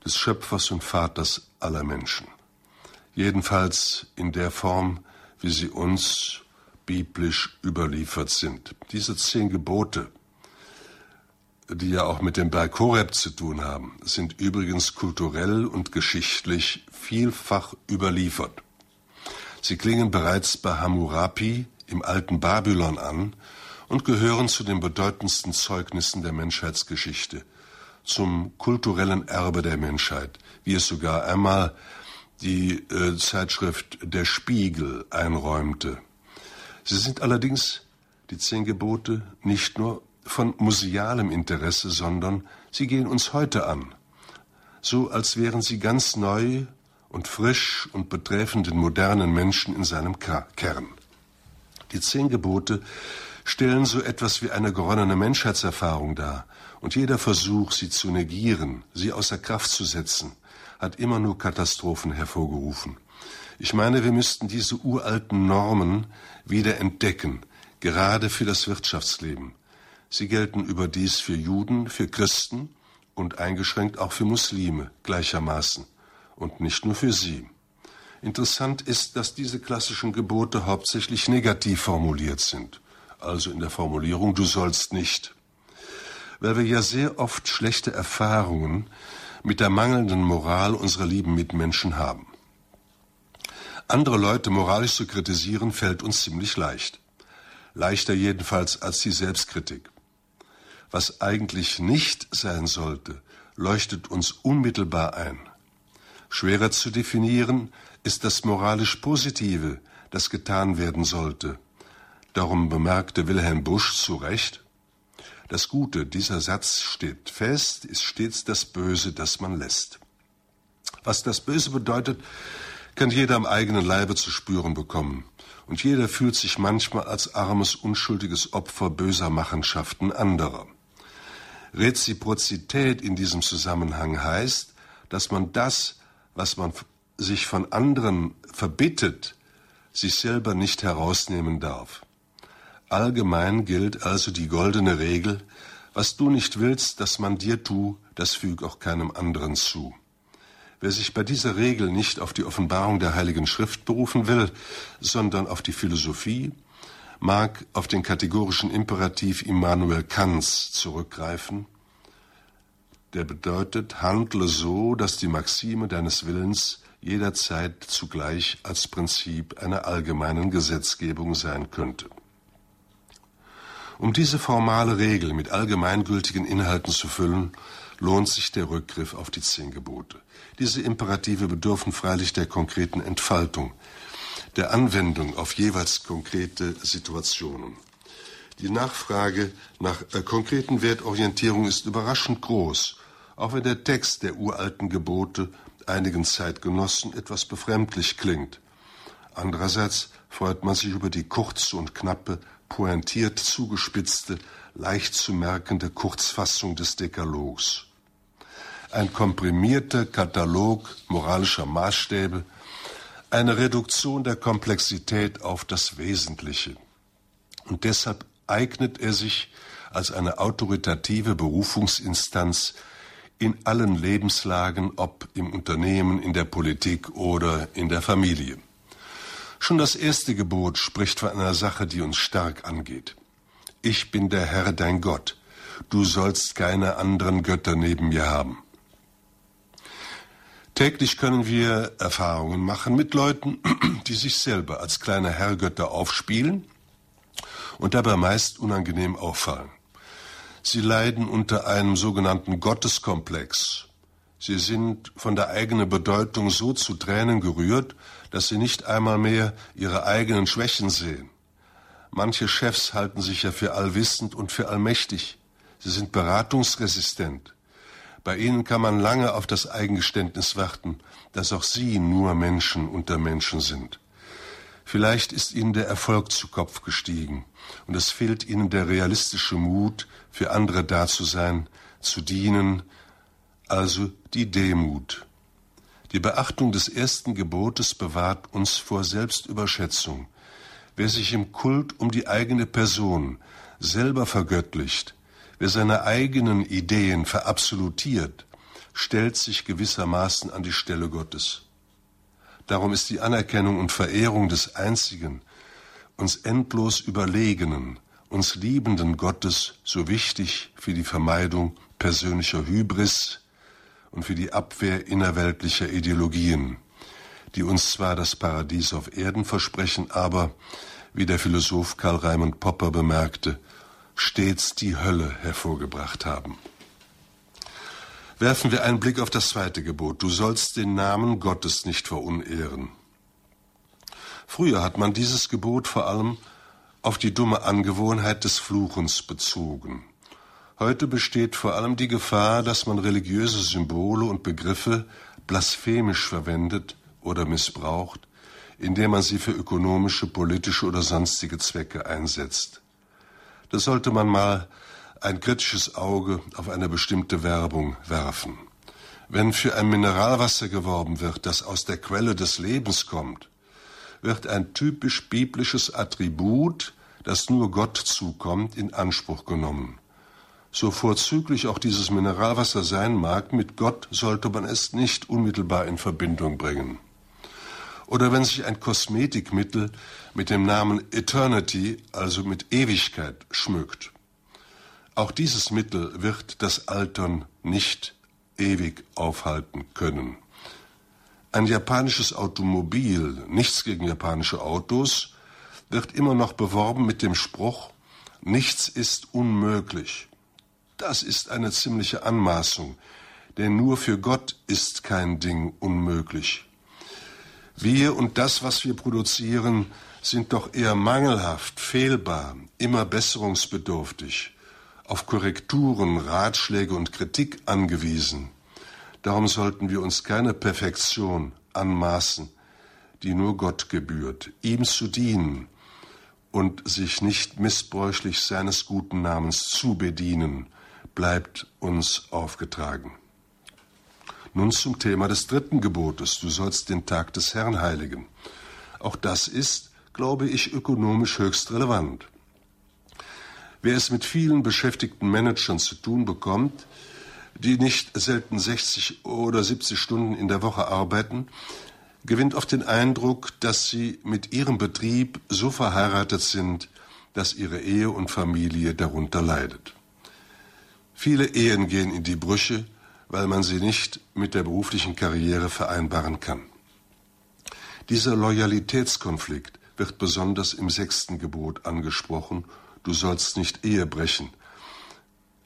des Schöpfers und Vaters aller Menschen. Jedenfalls in der Form, wie sie uns biblisch überliefert sind. Diese zehn Gebote, die ja auch mit dem Berg Horeb zu tun haben, sind übrigens kulturell und geschichtlich vielfach überliefert. Sie klingen bereits bei Hammurapi im alten Babylon an und gehören zu den bedeutendsten Zeugnissen der Menschheitsgeschichte, zum kulturellen Erbe der Menschheit, wie es sogar einmal die äh, Zeitschrift Der Spiegel einräumte. Sie sind allerdings, die zehn Gebote, nicht nur von musealem Interesse, sondern sie gehen uns heute an, so als wären sie ganz neu und frisch und betreffen den modernen Menschen in seinem Kern. Die zehn Gebote stellen so etwas wie eine geronnene Menschheitserfahrung dar, und jeder Versuch, sie zu negieren, sie außer Kraft zu setzen, hat immer nur Katastrophen hervorgerufen. Ich meine, wir müssten diese uralten Normen wieder entdecken, gerade für das Wirtschaftsleben. Sie gelten überdies für Juden, für Christen und eingeschränkt auch für Muslime gleichermaßen und nicht nur für sie. Interessant ist, dass diese klassischen Gebote hauptsächlich negativ formuliert sind, also in der Formulierung du sollst nicht, weil wir ja sehr oft schlechte Erfahrungen mit der mangelnden Moral unserer lieben Mitmenschen haben. Andere Leute moralisch zu kritisieren fällt uns ziemlich leicht. Leichter jedenfalls als die Selbstkritik. Was eigentlich nicht sein sollte, leuchtet uns unmittelbar ein. Schwerer zu definieren ist das moralisch Positive, das getan werden sollte. Darum bemerkte Wilhelm Busch zu Recht, das Gute, dieser Satz steht fest, ist stets das Böse, das man lässt. Was das Böse bedeutet, kann jeder am eigenen Leibe zu spüren bekommen. Und jeder fühlt sich manchmal als armes, unschuldiges Opfer böser Machenschaften anderer. Reziprozität in diesem Zusammenhang heißt, dass man das, was man sich von anderen verbittet, sich selber nicht herausnehmen darf. Allgemein gilt also die goldene Regel, was du nicht willst, dass man dir tu, das füg auch keinem anderen zu. Wer sich bei dieser Regel nicht auf die Offenbarung der Heiligen Schrift berufen will, sondern auf die Philosophie, mag auf den kategorischen Imperativ Immanuel Kants zurückgreifen, der bedeutet, handle so, dass die Maxime deines Willens jederzeit zugleich als Prinzip einer allgemeinen Gesetzgebung sein könnte. Um diese formale Regel mit allgemeingültigen Inhalten zu füllen, lohnt sich der Rückgriff auf die zehn Gebote. Diese Imperative bedürfen freilich der konkreten Entfaltung, der Anwendung auf jeweils konkrete Situationen. Die Nachfrage nach äh, konkreten Wertorientierung ist überraschend groß, auch wenn der Text der uralten Gebote einigen Zeitgenossen etwas befremdlich klingt. Andererseits freut man sich über die kurze und knappe pointiert zugespitzte, leicht zu merkende Kurzfassung des Dekalogs. Ein komprimierter Katalog moralischer Maßstäbe, eine Reduktion der Komplexität auf das Wesentliche. Und deshalb eignet er sich als eine autoritative Berufungsinstanz in allen Lebenslagen, ob im Unternehmen, in der Politik oder in der Familie. Schon das erste Gebot spricht von einer Sache, die uns stark angeht. Ich bin der Herr dein Gott. Du sollst keine anderen Götter neben mir haben. Täglich können wir Erfahrungen machen mit Leuten, die sich selber als kleine Herrgötter aufspielen und dabei meist unangenehm auffallen. Sie leiden unter einem sogenannten Gotteskomplex. Sie sind von der eigenen Bedeutung so zu Tränen gerührt, dass sie nicht einmal mehr ihre eigenen Schwächen sehen. Manche Chefs halten sich ja für allwissend und für allmächtig. Sie sind beratungsresistent. Bei ihnen kann man lange auf das Eingeständnis warten, dass auch sie nur Menschen unter Menschen sind. Vielleicht ist ihnen der Erfolg zu Kopf gestiegen und es fehlt ihnen der realistische Mut, für andere da zu sein, zu dienen, also die Demut. Die Beachtung des ersten Gebotes bewahrt uns vor Selbstüberschätzung. Wer sich im Kult um die eigene Person selber vergöttlicht, Wer seine eigenen Ideen verabsolutiert, stellt sich gewissermaßen an die Stelle Gottes. Darum ist die Anerkennung und Verehrung des einzigen, uns endlos überlegenen, uns liebenden Gottes so wichtig für die Vermeidung persönlicher Hybris und für die Abwehr innerweltlicher Ideologien, die uns zwar das Paradies auf Erden versprechen, aber, wie der Philosoph Karl Raimund Popper bemerkte, stets die Hölle hervorgebracht haben. Werfen wir einen Blick auf das zweite Gebot. Du sollst den Namen Gottes nicht verunehren. Früher hat man dieses Gebot vor allem auf die dumme Angewohnheit des Fluchens bezogen. Heute besteht vor allem die Gefahr, dass man religiöse Symbole und Begriffe blasphemisch verwendet oder missbraucht, indem man sie für ökonomische, politische oder sonstige Zwecke einsetzt. Da sollte man mal ein kritisches Auge auf eine bestimmte Werbung werfen. Wenn für ein Mineralwasser geworben wird, das aus der Quelle des Lebens kommt, wird ein typisch biblisches Attribut, das nur Gott zukommt, in Anspruch genommen. So vorzüglich auch dieses Mineralwasser sein mag, mit Gott sollte man es nicht unmittelbar in Verbindung bringen. Oder wenn sich ein Kosmetikmittel mit dem Namen Eternity, also mit Ewigkeit, schmückt. Auch dieses Mittel wird das Altern nicht ewig aufhalten können. Ein japanisches Automobil, nichts gegen japanische Autos, wird immer noch beworben mit dem Spruch, nichts ist unmöglich. Das ist eine ziemliche Anmaßung, denn nur für Gott ist kein Ding unmöglich. Wir und das, was wir produzieren, sind doch eher mangelhaft, fehlbar, immer besserungsbedürftig auf Korrekturen, Ratschläge und Kritik angewiesen. Darum sollten wir uns keine Perfektion anmaßen, die nur Gott gebührt, ihm zu dienen und sich nicht missbräuchlich seines guten Namens zu bedienen, bleibt uns aufgetragen. Nun zum Thema des dritten Gebotes, du sollst den Tag des Herrn heiligen. Auch das ist, glaube ich, ökonomisch höchst relevant. Wer es mit vielen beschäftigten Managern zu tun bekommt, die nicht selten 60 oder 70 Stunden in der Woche arbeiten, gewinnt oft den Eindruck, dass sie mit ihrem Betrieb so verheiratet sind, dass ihre Ehe und Familie darunter leidet. Viele Ehen gehen in die Brüche, weil man sie nicht mit der beruflichen Karriere vereinbaren kann. Dieser Loyalitätskonflikt wird besonders im sechsten Gebot angesprochen du sollst nicht Ehe brechen.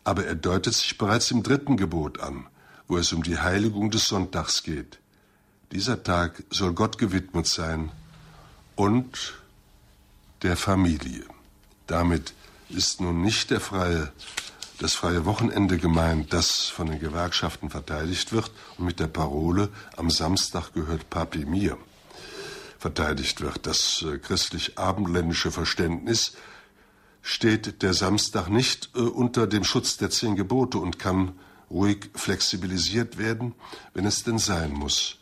Aber er deutet sich bereits im dritten Gebot an, wo es um die Heiligung des Sonntags geht. Dieser Tag soll Gott gewidmet sein und der Familie. Damit ist nun nicht der freie, das freie Wochenende gemeint, das von den Gewerkschaften verteidigt wird und mit der Parole am Samstag gehört Papi mir verteidigt wird. Das äh, christlich-abendländische Verständnis steht der Samstag nicht äh, unter dem Schutz der zehn Gebote und kann ruhig flexibilisiert werden, wenn es denn sein muss.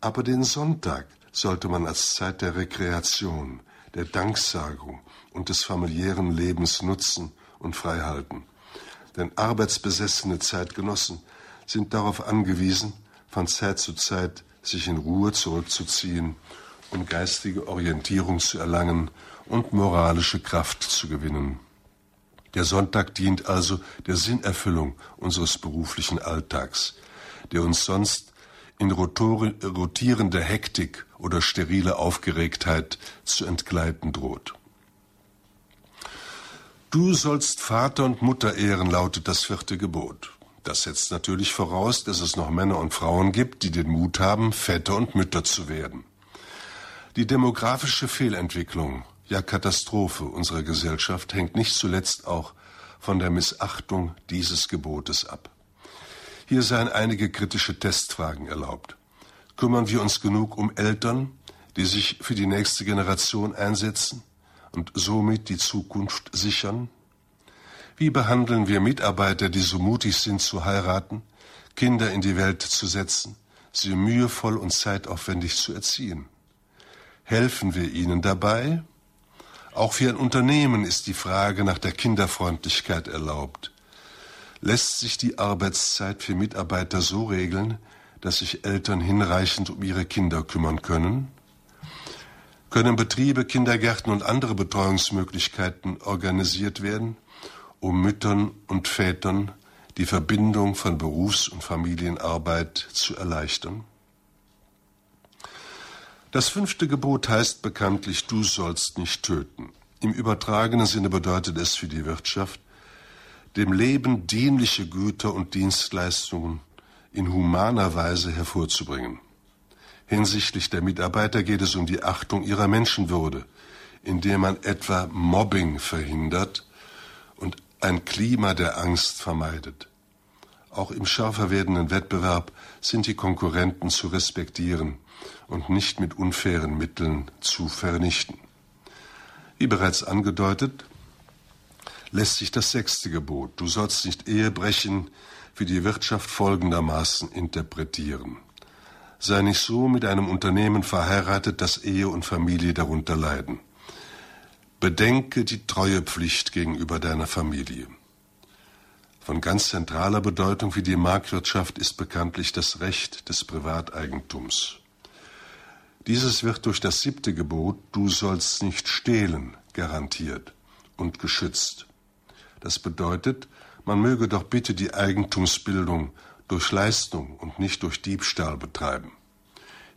Aber den Sonntag sollte man als Zeit der Rekreation, der Danksagung und des familiären Lebens nutzen und freihalten. Denn arbeitsbesessene Zeitgenossen sind darauf angewiesen, von Zeit zu Zeit sich in Ruhe zurückzuziehen, um geistige Orientierung zu erlangen und moralische Kraft zu gewinnen. Der Sonntag dient also der Sinnerfüllung unseres beruflichen Alltags, der uns sonst in rotierender Hektik oder sterile Aufgeregtheit zu entgleiten droht. Du sollst Vater und Mutter ehren, lautet das vierte Gebot. Das setzt natürlich voraus, dass es noch Männer und Frauen gibt, die den Mut haben, Väter und Mütter zu werden. Die demografische Fehlentwicklung ja Katastrophe unserer Gesellschaft hängt nicht zuletzt auch von der Missachtung dieses Gebotes ab. Hier seien einige kritische Testfragen erlaubt. Kümmern wir uns genug um Eltern, die sich für die nächste Generation einsetzen und somit die Zukunft sichern? Wie behandeln wir Mitarbeiter, die so mutig sind zu heiraten, Kinder in die Welt zu setzen, sie mühevoll und zeitaufwendig zu erziehen? Helfen wir ihnen dabei auch für ein Unternehmen ist die Frage nach der Kinderfreundlichkeit erlaubt. Lässt sich die Arbeitszeit für Mitarbeiter so regeln, dass sich Eltern hinreichend um ihre Kinder kümmern können? Können Betriebe, Kindergärten und andere Betreuungsmöglichkeiten organisiert werden, um Müttern und Vätern die Verbindung von Berufs- und Familienarbeit zu erleichtern? Das fünfte Gebot heißt bekanntlich, du sollst nicht töten. Im übertragenen Sinne bedeutet es für die Wirtschaft, dem Leben dienliche Güter und Dienstleistungen in humaner Weise hervorzubringen. Hinsichtlich der Mitarbeiter geht es um die Achtung ihrer Menschenwürde, indem man etwa Mobbing verhindert und ein Klima der Angst vermeidet. Auch im schärfer werdenden Wettbewerb sind die Konkurrenten zu respektieren und nicht mit unfairen Mitteln zu vernichten. Wie bereits angedeutet, lässt sich das sechste Gebot, du sollst nicht Ehe brechen, für die Wirtschaft folgendermaßen interpretieren. Sei nicht so mit einem Unternehmen verheiratet, dass Ehe und Familie darunter leiden. Bedenke die Treuepflicht gegenüber deiner Familie. Von ganz zentraler Bedeutung für die Marktwirtschaft ist bekanntlich das Recht des Privateigentums. Dieses wird durch das siebte Gebot, du sollst nicht stehlen, garantiert und geschützt. Das bedeutet, man möge doch bitte die Eigentumsbildung durch Leistung und nicht durch Diebstahl betreiben.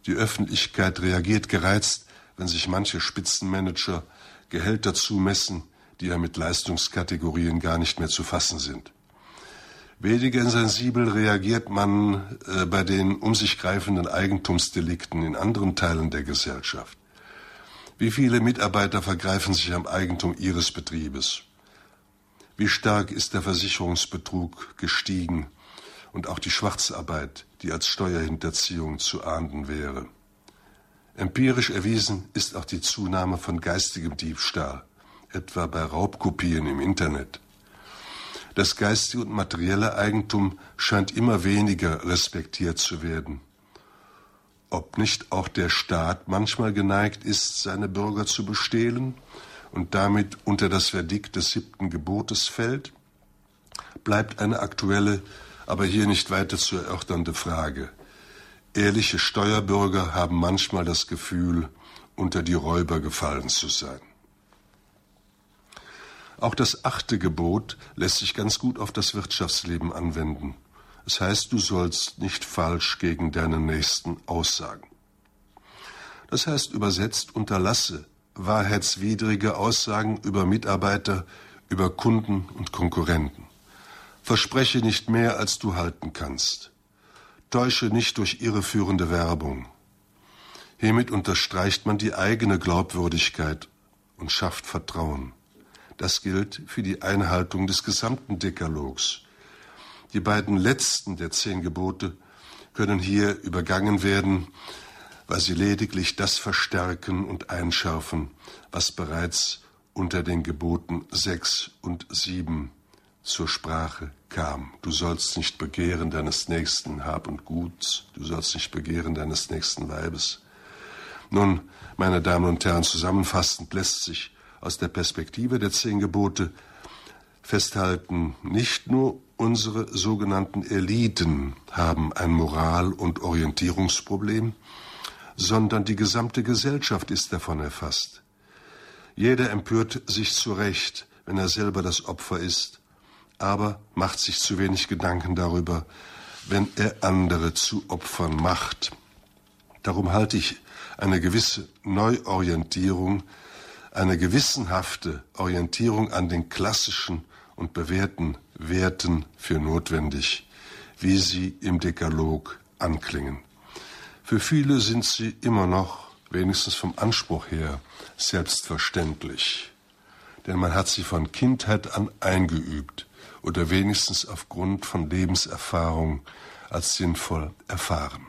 Die Öffentlichkeit reagiert gereizt, wenn sich manche Spitzenmanager Gehälter zumessen, die ja mit Leistungskategorien gar nicht mehr zu fassen sind. Weniger sensibel reagiert man äh, bei den um sich greifenden Eigentumsdelikten in anderen Teilen der Gesellschaft. Wie viele Mitarbeiter vergreifen sich am Eigentum ihres Betriebes? Wie stark ist der Versicherungsbetrug gestiegen und auch die Schwarzarbeit, die als Steuerhinterziehung zu ahnden wäre? Empirisch erwiesen ist auch die Zunahme von geistigem Diebstahl, etwa bei Raubkopien im Internet. Das geistige und materielle Eigentum scheint immer weniger respektiert zu werden. Ob nicht auch der Staat manchmal geneigt ist, seine Bürger zu bestehlen und damit unter das Verdikt des siebten Gebotes fällt, bleibt eine aktuelle, aber hier nicht weiter zu erörternde Frage. Ehrliche Steuerbürger haben manchmal das Gefühl, unter die Räuber gefallen zu sein. Auch das achte Gebot lässt sich ganz gut auf das Wirtschaftsleben anwenden. Es heißt, du sollst nicht falsch gegen deinen Nächsten aussagen. Das heißt übersetzt, unterlasse wahrheitswidrige Aussagen über Mitarbeiter, über Kunden und Konkurrenten. Verspreche nicht mehr, als du halten kannst. Täusche nicht durch irreführende Werbung. Hiermit unterstreicht man die eigene Glaubwürdigkeit und schafft Vertrauen. Das gilt für die Einhaltung des gesamten Dekalogs. Die beiden letzten der zehn Gebote können hier übergangen werden, weil sie lediglich das verstärken und einschärfen, was bereits unter den Geboten sechs und sieben zur Sprache kam. Du sollst nicht begehren deines nächsten Hab und Guts, du sollst nicht begehren deines nächsten Weibes. Nun, meine Damen und Herren, zusammenfassend lässt sich aus der Perspektive der zehn Gebote festhalten, nicht nur unsere sogenannten Eliten haben ein Moral- und Orientierungsproblem, sondern die gesamte Gesellschaft ist davon erfasst. Jeder empört sich zu Recht, wenn er selber das Opfer ist, aber macht sich zu wenig Gedanken darüber, wenn er andere zu Opfern macht. Darum halte ich eine gewisse Neuorientierung eine gewissenhafte Orientierung an den klassischen und bewährten Werten für notwendig, wie sie im Dekalog anklingen. Für viele sind sie immer noch, wenigstens vom Anspruch her, selbstverständlich. Denn man hat sie von Kindheit an eingeübt oder wenigstens aufgrund von Lebenserfahrung als sinnvoll erfahren.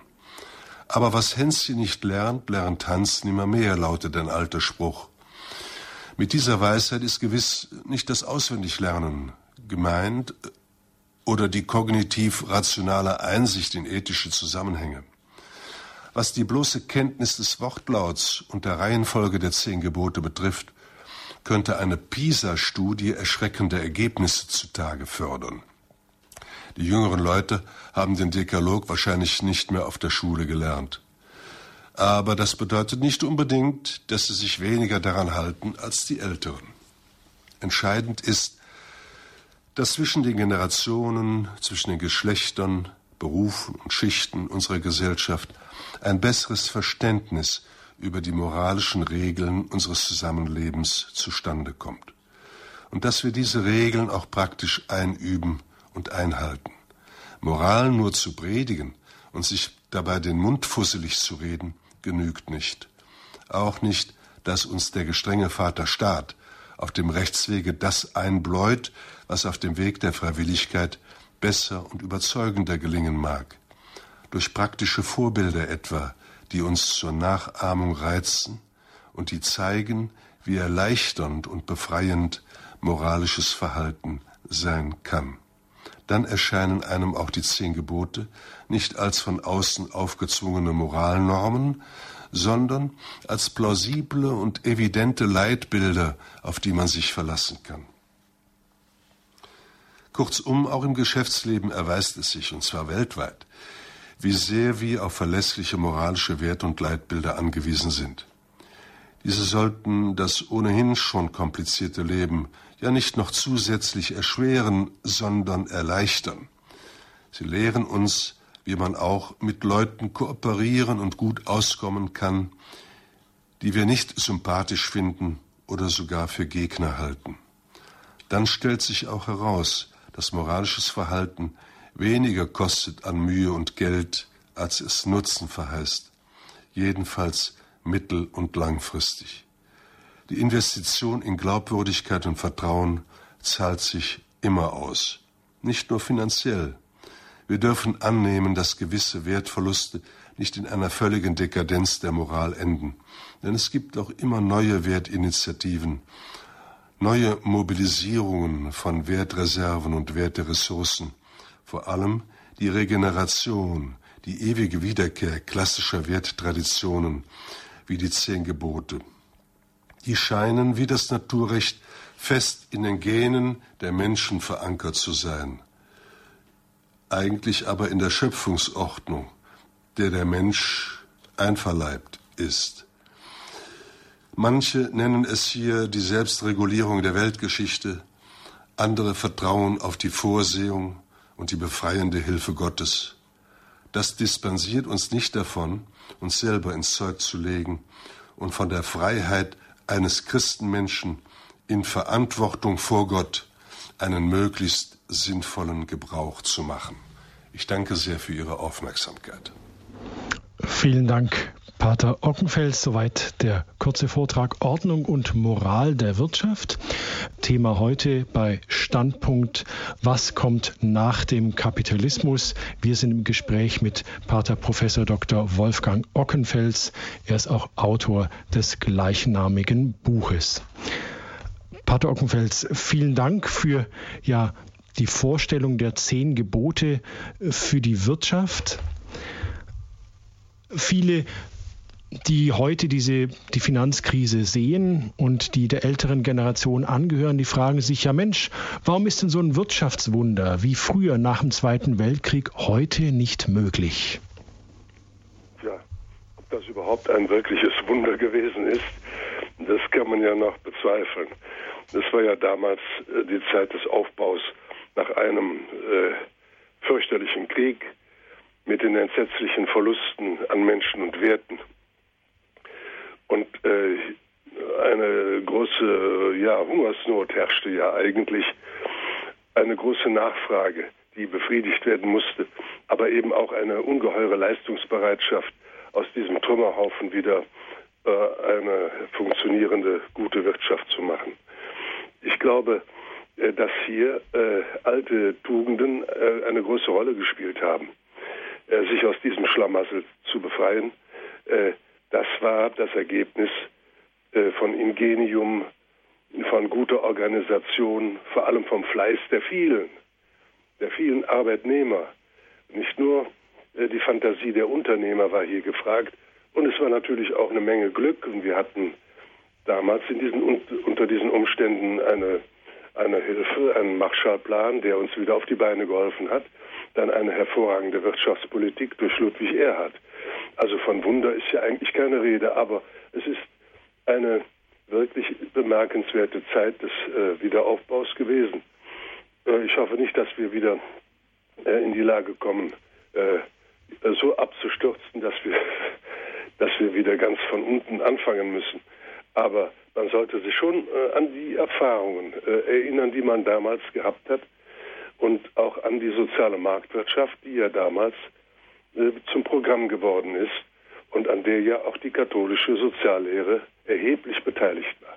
Aber was Hänschen nicht lernt, lernt Hans nimmermehr, lautet ein alter Spruch. Mit dieser Weisheit ist gewiss nicht das Auswendiglernen gemeint oder die kognitiv-rationale Einsicht in ethische Zusammenhänge. Was die bloße Kenntnis des Wortlauts und der Reihenfolge der zehn Gebote betrifft, könnte eine PISA-Studie erschreckende Ergebnisse zutage fördern. Die jüngeren Leute haben den Dekalog wahrscheinlich nicht mehr auf der Schule gelernt. Aber das bedeutet nicht unbedingt, dass sie sich weniger daran halten als die Älteren. Entscheidend ist, dass zwischen den Generationen, zwischen den Geschlechtern, Berufen und Schichten unserer Gesellschaft ein besseres Verständnis über die moralischen Regeln unseres Zusammenlebens zustande kommt. Und dass wir diese Regeln auch praktisch einüben und einhalten. Moral nur zu predigen und sich dabei den Mund fusselig zu reden, genügt nicht. Auch nicht, dass uns der gestrenge Vater Staat auf dem Rechtswege das einbläut, was auf dem Weg der Freiwilligkeit besser und überzeugender gelingen mag. Durch praktische Vorbilder etwa, die uns zur Nachahmung reizen und die zeigen, wie erleichternd und befreiend moralisches Verhalten sein kann. Dann erscheinen einem auch die zehn Gebote nicht als von außen aufgezwungene Moralnormen, sondern als plausible und evidente Leitbilder, auf die man sich verlassen kann. Kurzum, auch im Geschäftsleben erweist es sich, und zwar weltweit, wie sehr wir auf verlässliche moralische Wert- und Leitbilder angewiesen sind. Diese sollten das ohnehin schon komplizierte Leben ja nicht noch zusätzlich erschweren, sondern erleichtern. Sie lehren uns, wie man auch mit Leuten kooperieren und gut auskommen kann, die wir nicht sympathisch finden oder sogar für Gegner halten. Dann stellt sich auch heraus, dass moralisches Verhalten weniger kostet an Mühe und Geld, als es Nutzen verheißt, jedenfalls mittel- und langfristig. Die Investition in Glaubwürdigkeit und Vertrauen zahlt sich immer aus, nicht nur finanziell. Wir dürfen annehmen, dass gewisse Wertverluste nicht in einer völligen Dekadenz der Moral enden, denn es gibt auch immer neue Wertinitiativen, neue Mobilisierungen von Wertreserven und Werteressourcen, vor allem die Regeneration, die ewige Wiederkehr klassischer Werttraditionen wie die Zehn Gebote. Die scheinen wie das Naturrecht fest in den Genen der Menschen verankert zu sein, eigentlich aber in der Schöpfungsordnung, der der Mensch einverleibt ist. Manche nennen es hier die Selbstregulierung der Weltgeschichte, andere vertrauen auf die Vorsehung und die befreiende Hilfe Gottes. Das dispensiert uns nicht davon, uns selber ins Zeug zu legen und von der Freiheit eines Christenmenschen in Verantwortung vor Gott einen möglichst sinnvollen Gebrauch zu machen. Ich danke sehr für Ihre Aufmerksamkeit. Vielen Dank, Pater Ockenfels, soweit der kurze Vortrag Ordnung und Moral der Wirtschaft. Thema heute bei Standpunkt, was kommt nach dem Kapitalismus? Wir sind im Gespräch mit Pater Professor Dr. Wolfgang Ockenfels. Er ist auch Autor des gleichnamigen Buches. Pater Ockenfels, vielen Dank für ja, die Vorstellung der zehn Gebote für die Wirtschaft. Viele die heute diese, die Finanzkrise sehen und die der älteren Generation angehören, die fragen sich ja Mensch, warum ist denn so ein Wirtschaftswunder wie früher nach dem Zweiten Weltkrieg heute nicht möglich? Ja, ob das überhaupt ein wirkliches Wunder gewesen ist, das kann man ja noch bezweifeln. Das war ja damals äh, die Zeit des Aufbaus nach einem äh, fürchterlichen Krieg mit den entsetzlichen Verlusten an Menschen und Werten. Und äh, eine große ja, Hungersnot herrschte ja eigentlich, eine große Nachfrage, die befriedigt werden musste, aber eben auch eine ungeheure Leistungsbereitschaft, aus diesem Trümmerhaufen wieder äh, eine funktionierende, gute Wirtschaft zu machen. Ich glaube, äh, dass hier äh, alte Tugenden äh, eine große Rolle gespielt haben, äh, sich aus diesem Schlamassel zu befreien. Äh, das war das Ergebnis äh, von Ingenium, von guter Organisation, vor allem vom Fleiß der vielen, der vielen Arbeitnehmer. Nicht nur äh, die Fantasie der Unternehmer war hier gefragt, und es war natürlich auch eine Menge Glück. Und wir hatten damals diesen, unter diesen Umständen eine, einer Hilfe, einen Marshallplan, der uns wieder auf die Beine geholfen hat, dann eine hervorragende Wirtschaftspolitik durch Ludwig Erhard. Also von Wunder ist ja eigentlich keine Rede, aber es ist eine wirklich bemerkenswerte Zeit des äh, Wiederaufbaus gewesen. Äh, ich hoffe nicht, dass wir wieder äh, in die Lage kommen, äh, so abzustürzen, dass wir, dass wir wieder ganz von unten anfangen müssen. Aber man sollte sich schon äh, an die Erfahrungen äh, erinnern, die man damals gehabt hat und auch an die soziale Marktwirtschaft, die ja damals zum Programm geworden ist und an der ja auch die katholische Soziallehre erheblich beteiligt war.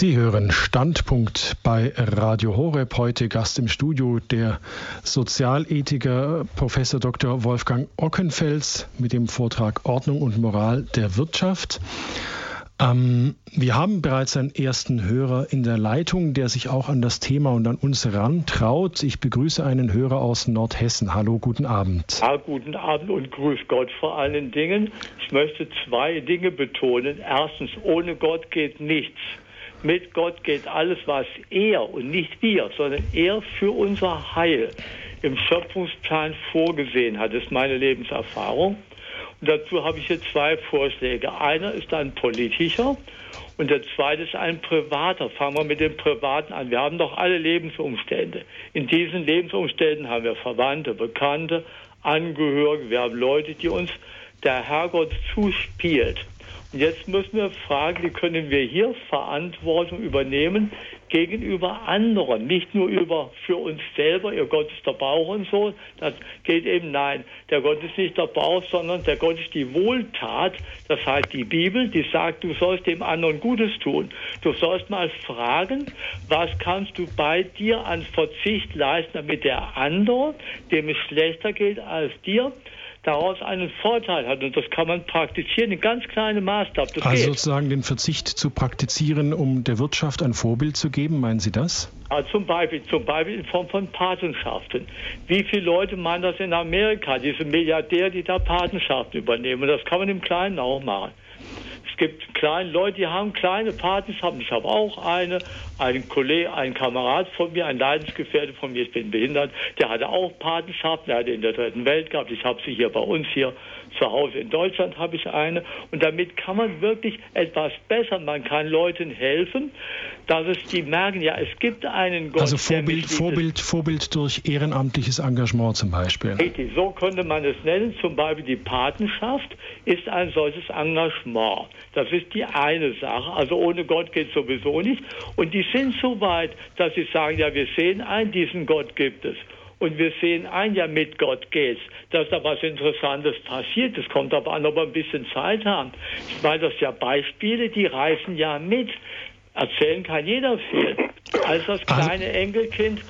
Sie hören Standpunkt bei Radio Horeb. Heute Gast im Studio der Sozialethiker Professor Dr. Wolfgang Ockenfels mit dem Vortrag Ordnung und Moral der Wirtschaft. Ähm, wir haben bereits einen ersten Hörer in der Leitung, der sich auch an das Thema und an uns rantraut. Ich begrüße einen Hörer aus Nordhessen. Hallo, guten Abend. Ja, guten Abend und grüß Gott vor allen Dingen. Ich möchte zwei Dinge betonen. Erstens, ohne Gott geht nichts. Mit Gott geht alles, was er und nicht wir, sondern er für unser Heil im Schöpfungsplan vorgesehen hat. Ist meine Lebenserfahrung. Und dazu habe ich hier zwei Vorschläge. Einer ist ein politischer und der zweite ist ein privater. Fangen wir mit dem privaten an. Wir haben doch alle Lebensumstände. In diesen Lebensumständen haben wir Verwandte, Bekannte, Angehörige. Wir haben Leute, die uns der Herrgott zuspielt. Jetzt müssen wir fragen, wie können wir hier Verantwortung übernehmen gegenüber anderen, nicht nur über für uns selber, ihr Gott ist der Bauch und so, das geht eben nein. Der Gott ist nicht der Bauch, sondern der Gott ist die Wohltat, das heißt die Bibel, die sagt, du sollst dem anderen Gutes tun. Du sollst mal fragen, was kannst du bei dir an Verzicht leisten, damit der andere, dem es schlechter geht als dir, daraus einen Vorteil hat. Und das kann man praktizieren in ganz kleinem Maßstab. Das also geht. sozusagen den Verzicht zu praktizieren, um der Wirtschaft ein Vorbild zu geben, meinen Sie das? Ja, zum Beispiel, zum Beispiel in Form von Patenschaften. Wie viele Leute meinen das in Amerika, diese Milliardäre, die da Patenschaften übernehmen? Und das kann man im Kleinen auch machen. Es gibt kleine Leute, die haben kleine Patenschaften. Ich habe auch eine. Ein Kollege, ein Kamerad von mir, ein Leidensgefährte von mir, ich bin behindert, der hatte auch Patenschaften. Der hatte in der dritten Welt gehabt. Ich habe sie hier bei uns hier zu Hause in Deutschland habe ich eine. Und damit kann man wirklich etwas besser. Man kann Leuten helfen, dass es die merken, ja, es gibt einen Gott. Also Vorbild, Vorbild, Vorbild durch ehrenamtliches Engagement zum Beispiel. Richtig, so könnte man es nennen. Zum Beispiel die Patenschaft ist ein solches Engagement. Das ist die eine Sache. Also ohne Gott geht es sowieso nicht. Und die sind so weit, dass sie sagen, ja, wir sehen ein, diesen Gott gibt es. Und wir sehen ein, ja, mit Gott geht's, dass da was Interessantes passiert. Es kommt aber an, ob wir ein bisschen Zeit haben. Ich meine, das ja Beispiele, die reißen ja mit. Erzählen kann jeder viel. Als das also kleine Enkelkind,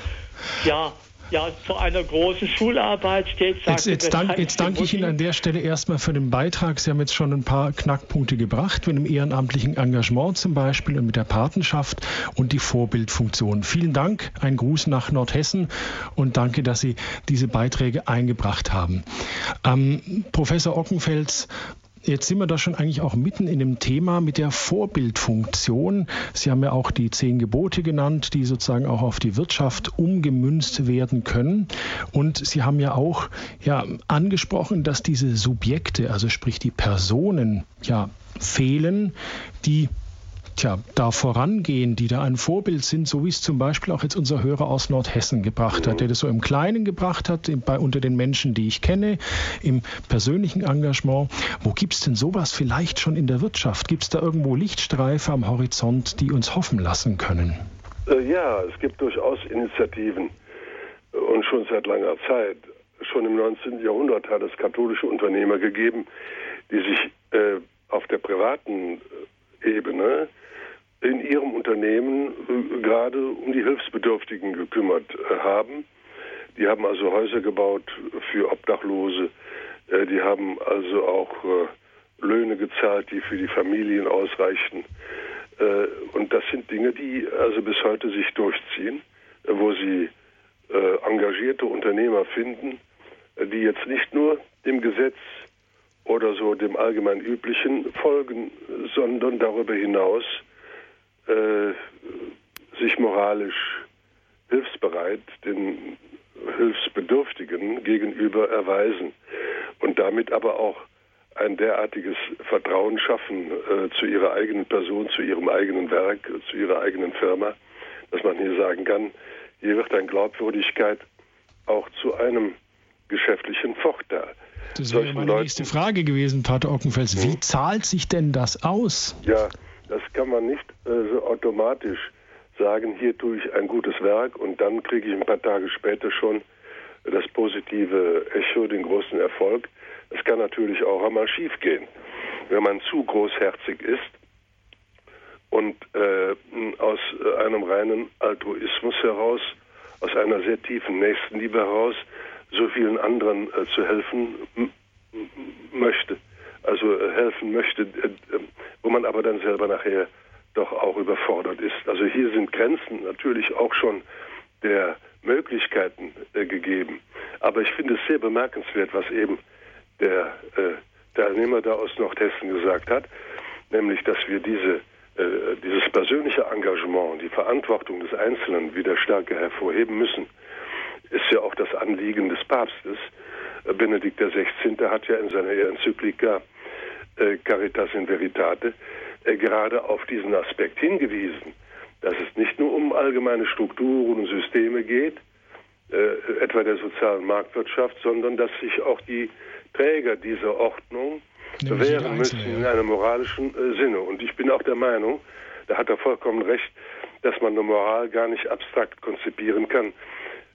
ja, ja, vor einer großen Schularbeit steht. Jetzt, jetzt, dank, jetzt danke ich Ihnen an der Stelle erstmal für den Beitrag. Sie haben jetzt schon ein paar Knackpunkte gebracht, mit dem ehrenamtlichen Engagement zum Beispiel und mit der Patenschaft und die Vorbildfunktion. Vielen Dank, ein Gruß nach Nordhessen und danke, dass Sie diese Beiträge eingebracht haben. Ähm, Professor Ockenfels, Jetzt sind wir da schon eigentlich auch mitten in dem Thema mit der Vorbildfunktion. Sie haben ja auch die zehn Gebote genannt, die sozusagen auch auf die Wirtschaft umgemünzt werden können. Und Sie haben ja auch ja, angesprochen, dass diese Subjekte, also sprich die Personen, ja fehlen, die tja, da vorangehen, die da ein Vorbild sind, so wie es zum Beispiel auch jetzt unser Hörer aus Nordhessen gebracht hat, der das so im Kleinen gebracht hat, bei, unter den Menschen, die ich kenne, im persönlichen Engagement. Wo gibt es denn sowas vielleicht schon in der Wirtschaft? Gibt es da irgendwo Lichtstreife am Horizont, die uns hoffen lassen können? Äh, ja, es gibt durchaus Initiativen und schon seit langer Zeit. Schon im 19. Jahrhundert hat es katholische Unternehmer gegeben, die sich äh, auf der privaten äh, Ebene in ihrem Unternehmen äh, gerade um die Hilfsbedürftigen gekümmert äh, haben. Die haben also Häuser gebaut für Obdachlose. Äh, die haben also auch Löhne gezahlt, die für die Familien ausreichten. Äh, und das sind Dinge, die also bis heute sich durchziehen, wo sie engagierte Unternehmer finden, die jetzt nicht nur dem Gesetz oder so dem allgemein üblichen folgen, sondern darüber hinaus äh, sich moralisch hilfsbereit den Hilfsbedürftigen gegenüber erweisen und damit aber auch ein derartiges Vertrauen schaffen äh, zu ihrer eigenen Person, zu ihrem eigenen Werk, zu ihrer eigenen Firma, dass man hier sagen kann, hier wird eine Glaubwürdigkeit auch zu einem geschäftlichen Vorteil. Das wäre meine Leuten, nächste Frage gewesen, Pater Ockenfels. Wie hm? zahlt sich denn das aus? Ja, das kann man nicht äh, so automatisch sagen, hier tue ich ein gutes Werk und dann kriege ich ein paar Tage später schon das positive Echo, den großen Erfolg. Es kann natürlich auch einmal schiefgehen, wenn man zu großherzig ist und äh, aus einem reinen Altruismus heraus, aus einer sehr tiefen Nächstenliebe heraus, so vielen anderen äh, zu helfen möchte, also äh, helfen möchte, äh, äh, wo man aber dann selber nachher doch auch überfordert ist. Also hier sind Grenzen natürlich auch schon der Möglichkeiten gegeben. Aber ich finde es sehr bemerkenswert, was eben der Teilnehmer da aus Nordhessen gesagt hat, nämlich, dass wir diese, dieses persönliche Engagement, die Verantwortung des Einzelnen wieder stärker hervorheben müssen, ist ja auch das Anliegen des Papstes. Benedikt XVI. hat ja in seiner Enzyklika Caritas in Veritate äh, gerade auf diesen Aspekt hingewiesen, dass es nicht nur um allgemeine Strukturen und Systeme geht, äh, etwa der sozialen Marktwirtschaft, sondern dass sich auch die Träger dieser Ordnung wehren müssen in einem moralischen äh, Sinne. Und ich bin auch der Meinung, da hat er vollkommen recht, dass man eine Moral gar nicht abstrakt konzipieren kann,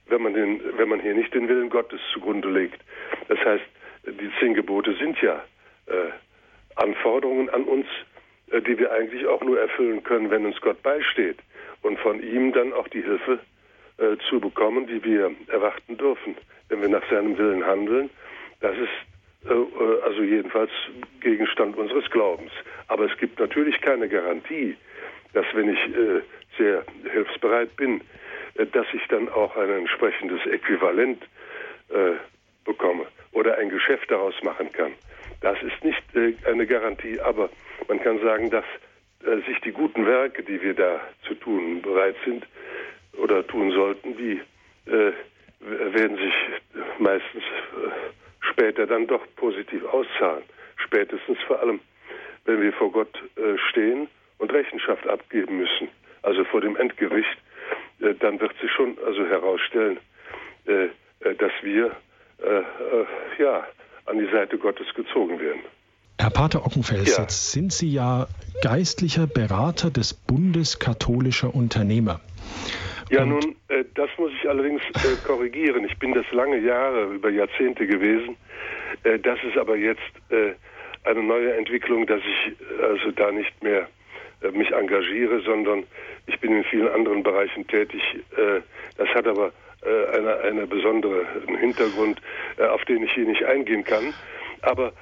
wenn man, den, wenn man hier nicht den Willen Gottes zugrunde legt. Das heißt, die zehn Gebote sind ja äh, Anforderungen an uns, äh, die wir eigentlich auch nur erfüllen können, wenn uns Gott beisteht und von ihm dann auch die Hilfe äh, zu bekommen, die wir erwarten dürfen, wenn wir nach seinem Willen handeln. Das ist äh, äh, also jedenfalls Gegenstand unseres Glaubens. Aber es gibt natürlich keine Garantie, dass wenn ich äh, sehr hilfsbereit bin, äh, dass ich dann auch ein entsprechendes Äquivalent bekomme oder ein Geschäft daraus machen kann. Das ist nicht eine Garantie, aber man kann sagen, dass sich die guten Werke, die wir da zu tun bereit sind, oder tun sollten, die äh, werden sich meistens äh, später dann doch positiv auszahlen. Spätestens vor allem, wenn wir vor Gott äh, stehen und Rechenschaft abgeben müssen, also vor dem Endgericht, äh, dann wird sich schon also herausstellen, äh, äh, dass wir ja an die Seite Gottes gezogen werden. Herr Pater Ockenfels, ja. jetzt sind Sie ja geistlicher Berater des Bundes katholischer Unternehmer. Ja, Und nun, äh, das muss ich allerdings äh, korrigieren. Ich bin das lange Jahre, über Jahrzehnte gewesen. Äh, das ist aber jetzt äh, eine neue Entwicklung, dass ich äh, also da nicht mehr äh, mich engagiere, sondern ich bin in vielen anderen Bereichen tätig. das hat aber eine, eine besondere Hintergrund, auf den ich hier nicht eingehen kann. Aber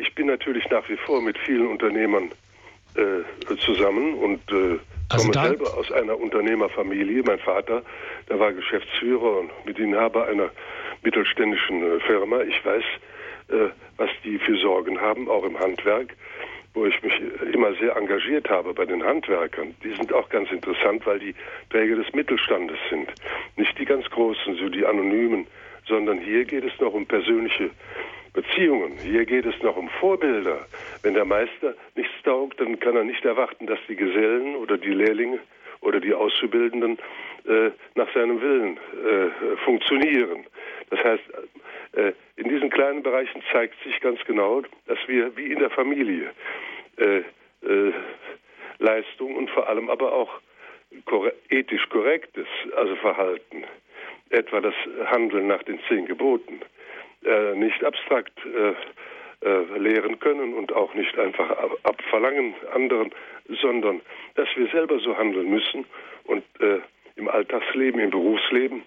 ich bin natürlich nach wie vor mit vielen Unternehmern zusammen und also komme selber aus einer Unternehmerfamilie. Mein Vater, der war Geschäftsführer und Mitinhaber einer mittelständischen äh, Firma. Ich weiß, äh, was die für Sorgen haben, auch im Handwerk, wo ich mich immer sehr engagiert habe bei den Handwerkern. Die sind auch ganz interessant, weil die Träger des Mittelstandes sind. Nicht die ganz großen, so die anonymen, sondern hier geht es noch um persönliche Beziehungen. Hier geht es noch um Vorbilder. Wenn der Meister nichts taugt, dann kann er nicht erwarten, dass die Gesellen oder die Lehrlinge oder die Auszubildenden äh, nach seinem Willen äh, funktionieren. Das heißt, äh, in diesen kleinen Bereichen zeigt sich ganz genau, dass wir wie in der Familie äh, äh, Leistung und vor allem aber auch korre ethisch korrektes, also Verhalten, etwa das Handeln nach den zehn Geboten, nicht abstrakt lehren können und auch nicht einfach abverlangen anderen, sondern dass wir selber so handeln müssen und äh, im Alltagsleben, im Berufsleben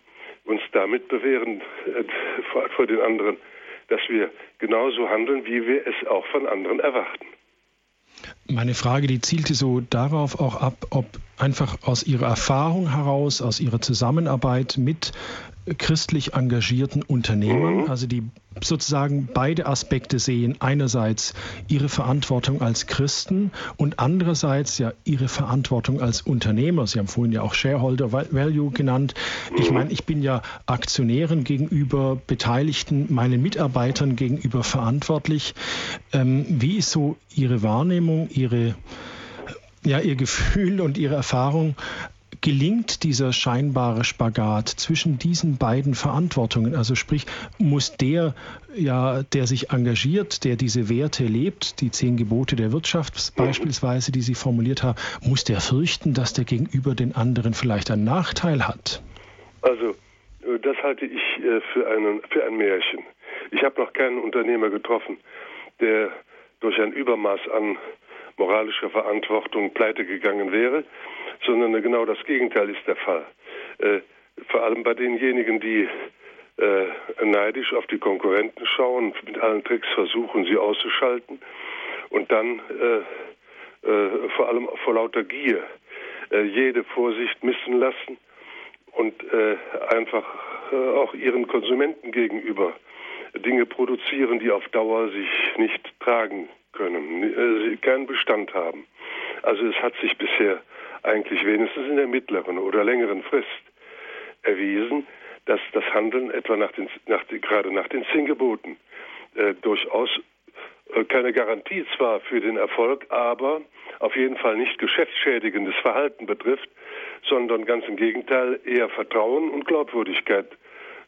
uns damit bewähren äh, vor, den anderen, dass wir genauso handeln, wie wir es auch von anderen erwarten. Meine Frage, die zielte so darauf auch ab, ob einfach aus Ihrer Erfahrung heraus, aus Ihrer Zusammenarbeit mit christlich engagierten Unternehmern, mhm. also die sozusagen beide Aspekte sehen. Einerseits ihre Verantwortung als Christen und andererseits ja ihre Verantwortung als Unternehmer. Sie haben vorhin ja auch Shareholder Value genannt. Ich mhm. meine, ich bin ja Aktionären gegenüber Beteiligten, meinen Mitarbeitern gegenüber verantwortlich. Ähm, wie ist so Ihre Wahrnehmung, Ihre ja, Ihr Gefühl und Ihre Erfahrung gelingt dieser scheinbare Spagat zwischen diesen beiden Verantwortungen? Also sprich, muss der, ja, der sich engagiert, der diese Werte lebt, die zehn Gebote der Wirtschaft beispielsweise, die Sie formuliert haben, muss der fürchten, dass der gegenüber den anderen vielleicht einen Nachteil hat? Also, äh, das halte ich äh, für, einen, für ein Märchen. Ich habe noch keinen Unternehmer getroffen, der durch ein Übermaß an moralischer Verantwortung pleite gegangen wäre sondern genau das Gegenteil ist der Fall. Äh, vor allem bei denjenigen, die äh, neidisch auf die Konkurrenten schauen, mit allen Tricks versuchen, sie auszuschalten und dann äh, vor allem vor lauter Gier jede Vorsicht missen lassen und einfach auch ihren Konsumenten gegenüber Dinge produzieren, die auf Dauer sich nicht tragen können, keinen Bestand haben. Also es hat sich bisher eigentlich wenigstens in der mittleren oder längeren Frist erwiesen, dass das Handeln etwa nach den, nach, gerade nach den zehn Geboten äh, durchaus äh, keine Garantie zwar für den Erfolg, aber auf jeden Fall nicht geschäftsschädigendes Verhalten betrifft, sondern ganz im Gegenteil eher Vertrauen und Glaubwürdigkeit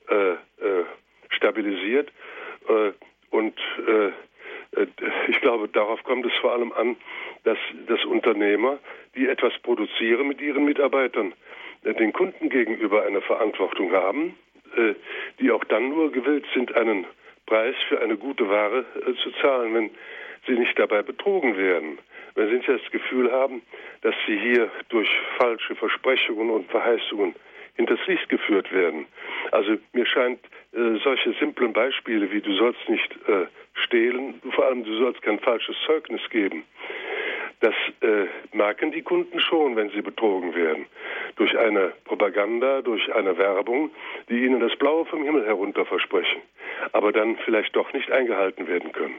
äh, äh stabilisiert. Äh, und ich glaube, darauf kommt es vor allem an, dass, dass Unternehmer die etwas produzieren mit ihren Mitarbeitern, äh, den Kunden gegenüber eine Verantwortung haben, äh, die auch dann nur gewillt sind, einen Preis für eine gute Ware äh, zu zahlen, wenn sie nicht dabei betrogen werden. Wenn sie nicht das Gefühl haben, dass sie hier durch falsche Versprechungen und Verheißungen hinters Licht geführt werden. Also mir scheint äh, solche simplen Beispiele wie du sollst nicht äh, stehlen, vor allem du sollst kein falsches Zeugnis geben, das äh, merken die Kunden schon, wenn sie betrogen werden. Durch eine Propaganda, durch eine Werbung, die ihnen das Blaue vom Himmel herunter versprechen, aber dann vielleicht doch nicht eingehalten werden können.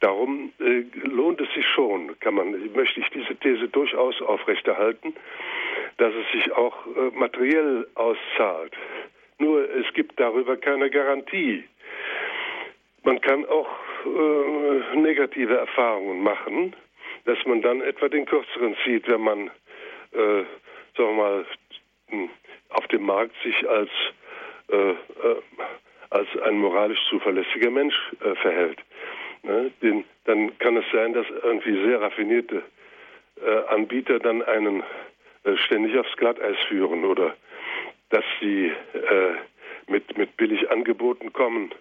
Darum äh, lohnt es sich schon, kann man, möchte ich diese These durchaus aufrechterhalten, dass es sich auch äh, materiell auszahlt. Nur es gibt darüber keine Garantie. Man kann auch äh, negative Erfahrungen machen, dass man dann etwa den kürzeren zieht, wenn man, äh, sagen wir mal, hm, auf dem Markt sich als, äh, äh, als ein moralisch zuverlässiger Mensch äh, verhält. Ne? Den, dann kann es sein, dass irgendwie sehr raffinierte äh, Anbieter dann einen äh, ständig aufs Glatteis führen oder dass sie mit, mit billig Angeboten kommen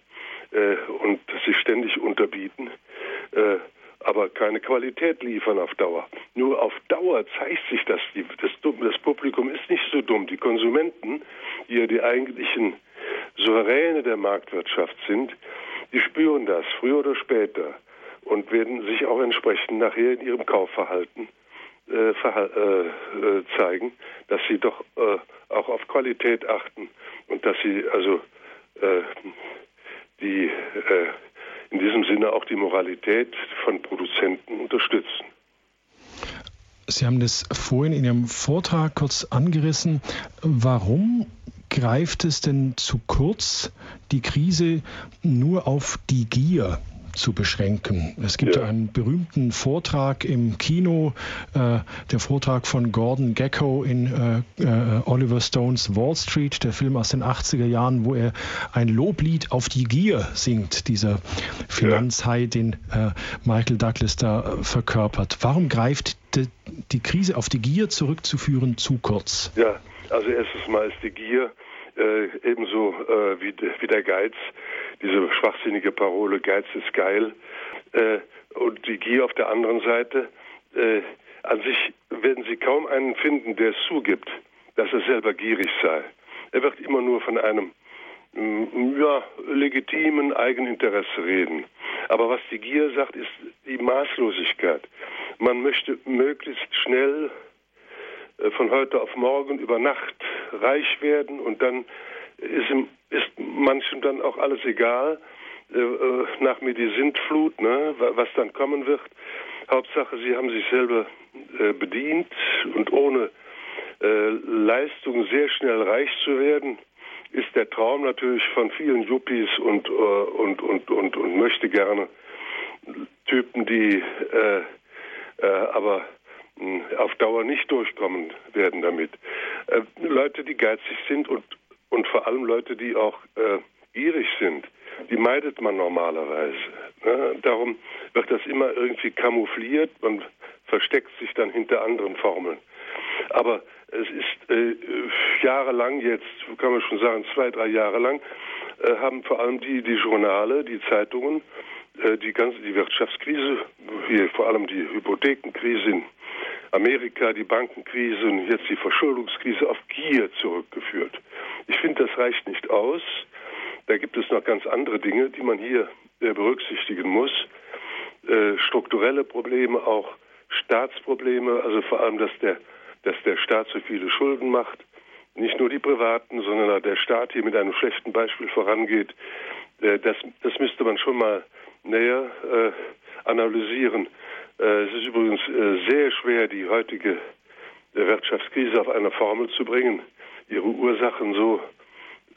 und sich ständig unterbieten aber keine Qualität liefern auf Dauer. Nur auf Dauer zeigt sich, dass die, das, das Publikum ist nicht so dumm. Die Konsumenten, die ja die eigentlichen Souveräne der Marktwirtschaft sind, die spüren das früher oder später und werden sich auch entsprechend nachher in ihrem Kaufverhalten äh, äh, äh, zeigen, dass sie doch äh, auch auf Qualität achten und dass sie also äh, die äh, in diesem Sinne auch die Moralität von Produzenten unterstützen. Sie haben das vorhin in Ihrem Vortrag kurz angerissen. Warum greift es denn zu kurz, die Krise nur auf die Gier zu beschränken. Es gibt ja. einen berühmten Vortrag im Kino, äh, der Vortrag von Gordon Gecko in äh, äh, Oliver Stones Wall Street, der Film aus den 80er Jahren, wo er ein Loblied auf die Gier singt, dieser Finanzhai, den äh, Michael Douglas da verkörpert. Warum greift die, die Krise auf die Gier zurückzuführen zu kurz? Ja, also erstens mal ist die Gier äh, ebenso äh, wie, wie der Geiz, diese schwachsinnige Parole, Geiz ist geil, äh, und die Gier auf der anderen Seite, äh, an sich werden Sie kaum einen finden, der es zugibt, dass er selber gierig sei. Er wird immer nur von einem ja, legitimen Eigeninteresse reden. Aber was die Gier sagt, ist die Maßlosigkeit. Man möchte möglichst schnell äh, von heute auf morgen über Nacht reich werden und dann ist, ist manchem dann auch alles egal. Äh, äh, nach mir die Sintflut, ne, was dann kommen wird. Hauptsache, sie haben sich selber bedient und ohne Leistung sehr schnell reich zu werden, ist der Traum natürlich von vielen Yuppies und, und, und, und, und möchte gerne Typen, die äh, äh, aber auf Dauer nicht durchkommen werden damit. Äh, Leute, die geizig sind und, und vor allem Leute, die auch äh, gierig sind, die meidet man normalerweise. Ne? Darum wird das immer irgendwie kamoufliert, man versteckt sich dann hinter anderen Formeln. Aber es ist äh, jahrelang jetzt, kann man schon sagen, zwei, drei Jahre lang, äh, haben vor allem die, die Journale, die Zeitungen, äh, die ganze die Wirtschaftskrise, hier vor allem die Hypothekenkrise in Amerika, die Bankenkrise und jetzt die Verschuldungskrise auf Gier zurückgeführt. Ich finde, das reicht nicht aus. Da gibt es noch ganz andere Dinge, die man hier äh, berücksichtigen muss. Äh, strukturelle Probleme, auch Staatsprobleme, also vor allem, dass der, dass der Staat so viele Schulden macht. Nicht nur die Privaten, sondern der Staat hier mit einem schlechten Beispiel vorangeht. Äh, das, das müsste man schon mal näher äh, analysieren. Äh, es ist übrigens äh, sehr schwer, die heutige äh, Wirtschaftskrise auf eine Formel zu bringen, ihre Ursachen so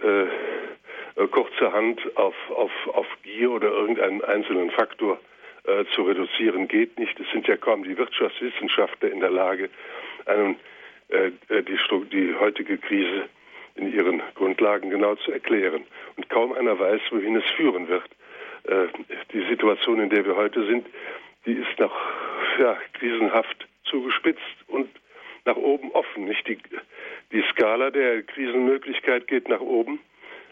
äh, kurzerhand auf, auf, auf Gier oder irgendeinen einzelnen Faktor äh, zu reduzieren, geht nicht. Es sind ja kaum die Wirtschaftswissenschaftler in der Lage, einen, äh, die, die heutige Krise in ihren Grundlagen genau zu erklären. Und kaum einer weiß, wohin es führen wird. Äh, die Situation, in der wir heute sind, die ist noch ja, krisenhaft zugespitzt und nach oben offen. Nicht die, die Skala der Krisenmöglichkeit geht nach oben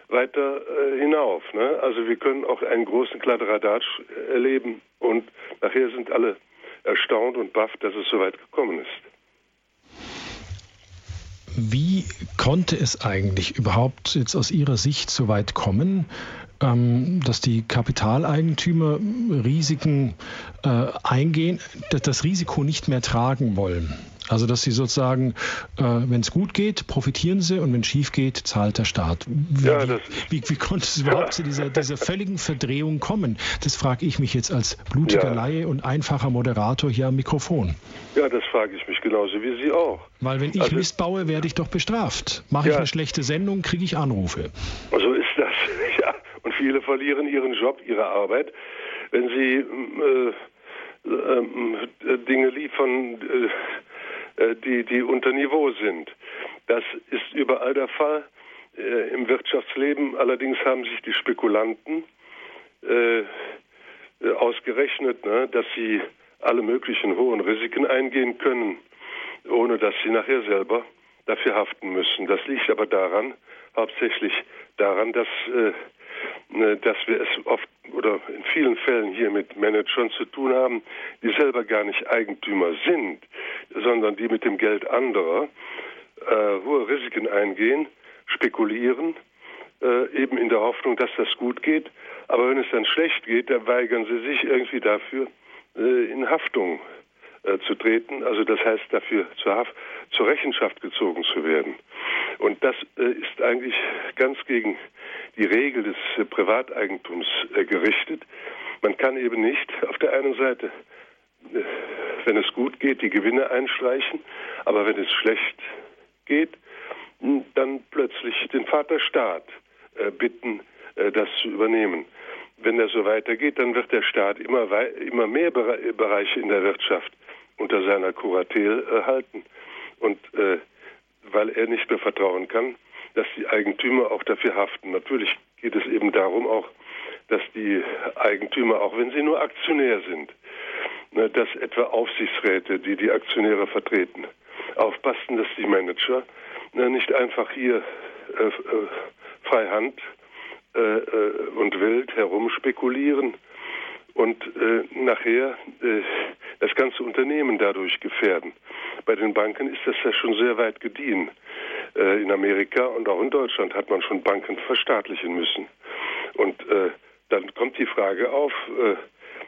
weiter äh, hinauf. Ne? Also wir können auch einen großen Kladderadatsch erleben und nachher sind alle erstaunt und baff, dass es so weit gekommen ist. Wie konnte es eigentlich überhaupt jetzt aus Ihrer Sicht so weit kommen, dass die Kapitaleigentümer Risiken äh, eingehen, das Risiko nicht mehr tragen wollen. Also dass sie sozusagen, äh, wenn es gut geht, profitieren sie und wenn es schief geht, zahlt der Staat. Wie, ja, wie, wie, konnte es überhaupt ja. zu dieser, dieser völligen Verdrehung kommen? Das frage ich mich jetzt als blutiger ja. Laie und einfacher Moderator hier am Mikrofon. Ja, das frage ich mich genauso wie Sie auch. Weil wenn ich also, Mist baue, werde ich doch bestraft. Mache ich eine schlechte Sendung, kriege ich Anrufe. So ist das. Und viele verlieren ihren Job, ihre Arbeit, wenn sie äh, äh, Dinge liefern, äh, äh, die, die unter Niveau sind. Das ist überall der Fall. Äh, Im Wirtschaftsleben allerdings haben sich die Spekulanten äh, ausgerechnet, ne, dass sie alle möglichen hohen Risiken eingehen können, ohne dass sie nachher selber dafür haften müssen. Das liegt aber daran, hauptsächlich daran, dass äh, dass wir es oft oder in vielen Fällen hier mit Managern zu tun haben, die selber gar nicht Eigentümer sind, sondern die mit dem Geld anderer äh, hohe Risiken eingehen, spekulieren, äh, eben in der Hoffnung, dass das gut geht. Aber wenn es dann schlecht geht, dann weigern sie sich irgendwie dafür, äh, in Haftung äh, zu treten, also das heißt dafür zur, Haft, zur Rechenschaft gezogen zu werden. Und das äh, ist eigentlich ganz gegen die Regel des äh, Privateigentums äh, gerichtet. Man kann eben nicht auf der einen Seite, wenn es gut geht, die Gewinne einstreichen, aber wenn es schlecht geht, dann plötzlich den Vater Staat bitten, das zu übernehmen. Wenn das so weitergeht, dann wird der Staat immer, immer mehr Bereiche in der Wirtschaft unter seiner Kuratel halten. Und weil er nicht mehr vertrauen kann, dass die Eigentümer auch dafür haften. Natürlich geht es eben darum auch, dass die Eigentümer, auch wenn sie nur Aktionär sind, ne, dass etwa Aufsichtsräte, die die Aktionäre vertreten, aufpassen, dass die Manager ne, nicht einfach hier äh, äh, freihand äh, äh, und wild herumspekulieren und äh, nachher äh, das ganze Unternehmen dadurch gefährden. Bei den Banken ist das ja schon sehr weit gediehen. Äh, in Amerika und auch in Deutschland hat man schon Banken verstaatlichen müssen. Und äh, dann kommt die Frage auf, äh,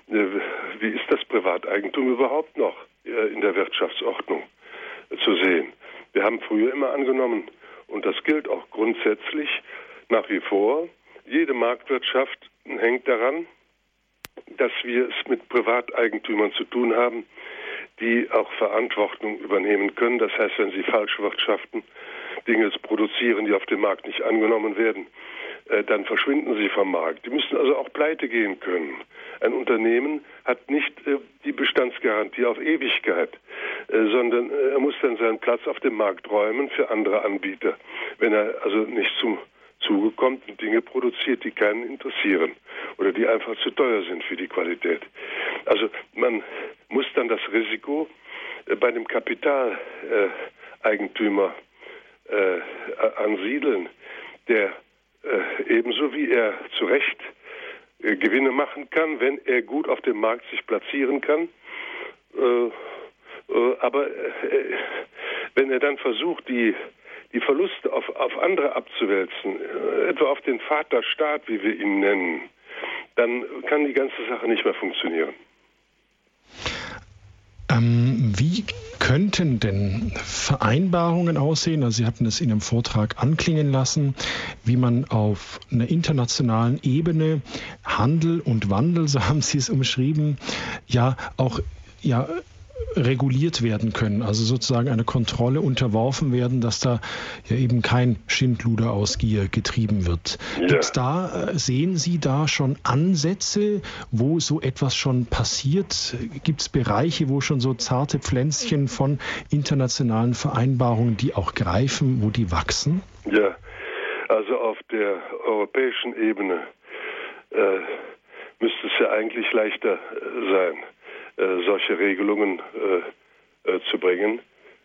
wie ist das Privateigentum überhaupt noch äh, in der Wirtschaftsordnung zu sehen? Wir haben früher immer angenommen, und das gilt auch grundsätzlich nach wie vor, jede Marktwirtschaft hängt daran, dass wir es mit Privateigentümern zu tun haben, die auch Verantwortung übernehmen können. Das heißt, wenn sie falsch wirtschaften, Dinge produzieren, die auf dem Markt nicht angenommen werden, äh, dann verschwinden sie vom Markt. Die müssen also auch pleite gehen können. Ein Unternehmen hat nicht äh, die Bestandsgarantie auf Ewigkeit, äh, sondern er muss dann seinen Platz auf dem Markt räumen für andere Anbieter, wenn er also nicht zum Zuge kommt und Dinge produziert, die keinen interessieren oder die einfach zu teuer sind für die Qualität. Also man muss dann das Risiko bei dem Kapitaleigentümer äh, ansiedeln, der äh, ebenso wie er zu Recht äh, Gewinne machen kann, wenn er gut auf dem Markt sich platzieren kann. Äh, äh, aber äh, wenn er dann versucht, die, die Verluste auf, auf andere abzuwälzen, etwa auf den Vaterstaat, wie wir ihn nennen, dann kann die ganze Sache nicht mehr funktionieren. Ähm, wie könnten denn Vereinbarungen aussehen? Also Sie hatten es in Ihrem Vortrag anklingen lassen, wie man auf einer internationalen Ebene Handel und Wandel, so haben Sie es umschrieben, ja auch ja reguliert werden können, also sozusagen eine Kontrolle unterworfen werden, dass da ja eben kein Schindluder aus Gier getrieben wird. Ja. Gibt's da, äh, sehen Sie da schon Ansätze, wo so etwas schon passiert? Gibt es Bereiche, wo schon so zarte Pflänzchen von internationalen Vereinbarungen, die auch greifen, wo die wachsen? Ja, also auf der europäischen Ebene äh, müsste es ja eigentlich leichter äh, sein solche Regelungen äh, äh, zu bringen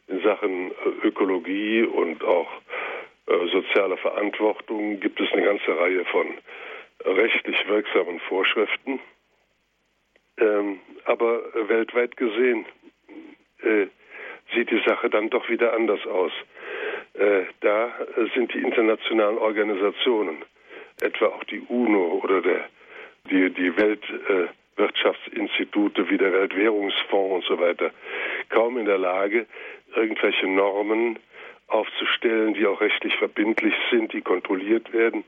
in Sachen Ökologie und auch sozialer Verantwortung gibt es eine ganze Reihe von rechtlich wirksamen Vorschriften. Ähm, aber weltweit gesehen sieht die Sache dann doch wieder anders aus. da sind die internationalen Organisationen, etwa auch die UNO oder der, die, die Welt, Wirtschaftsinstitute wie der Weltwährungsfonds und so weiter kaum in der Lage, irgendwelche Normen aufzustellen, die auch rechtlich verbindlich sind, die kontrolliert werden,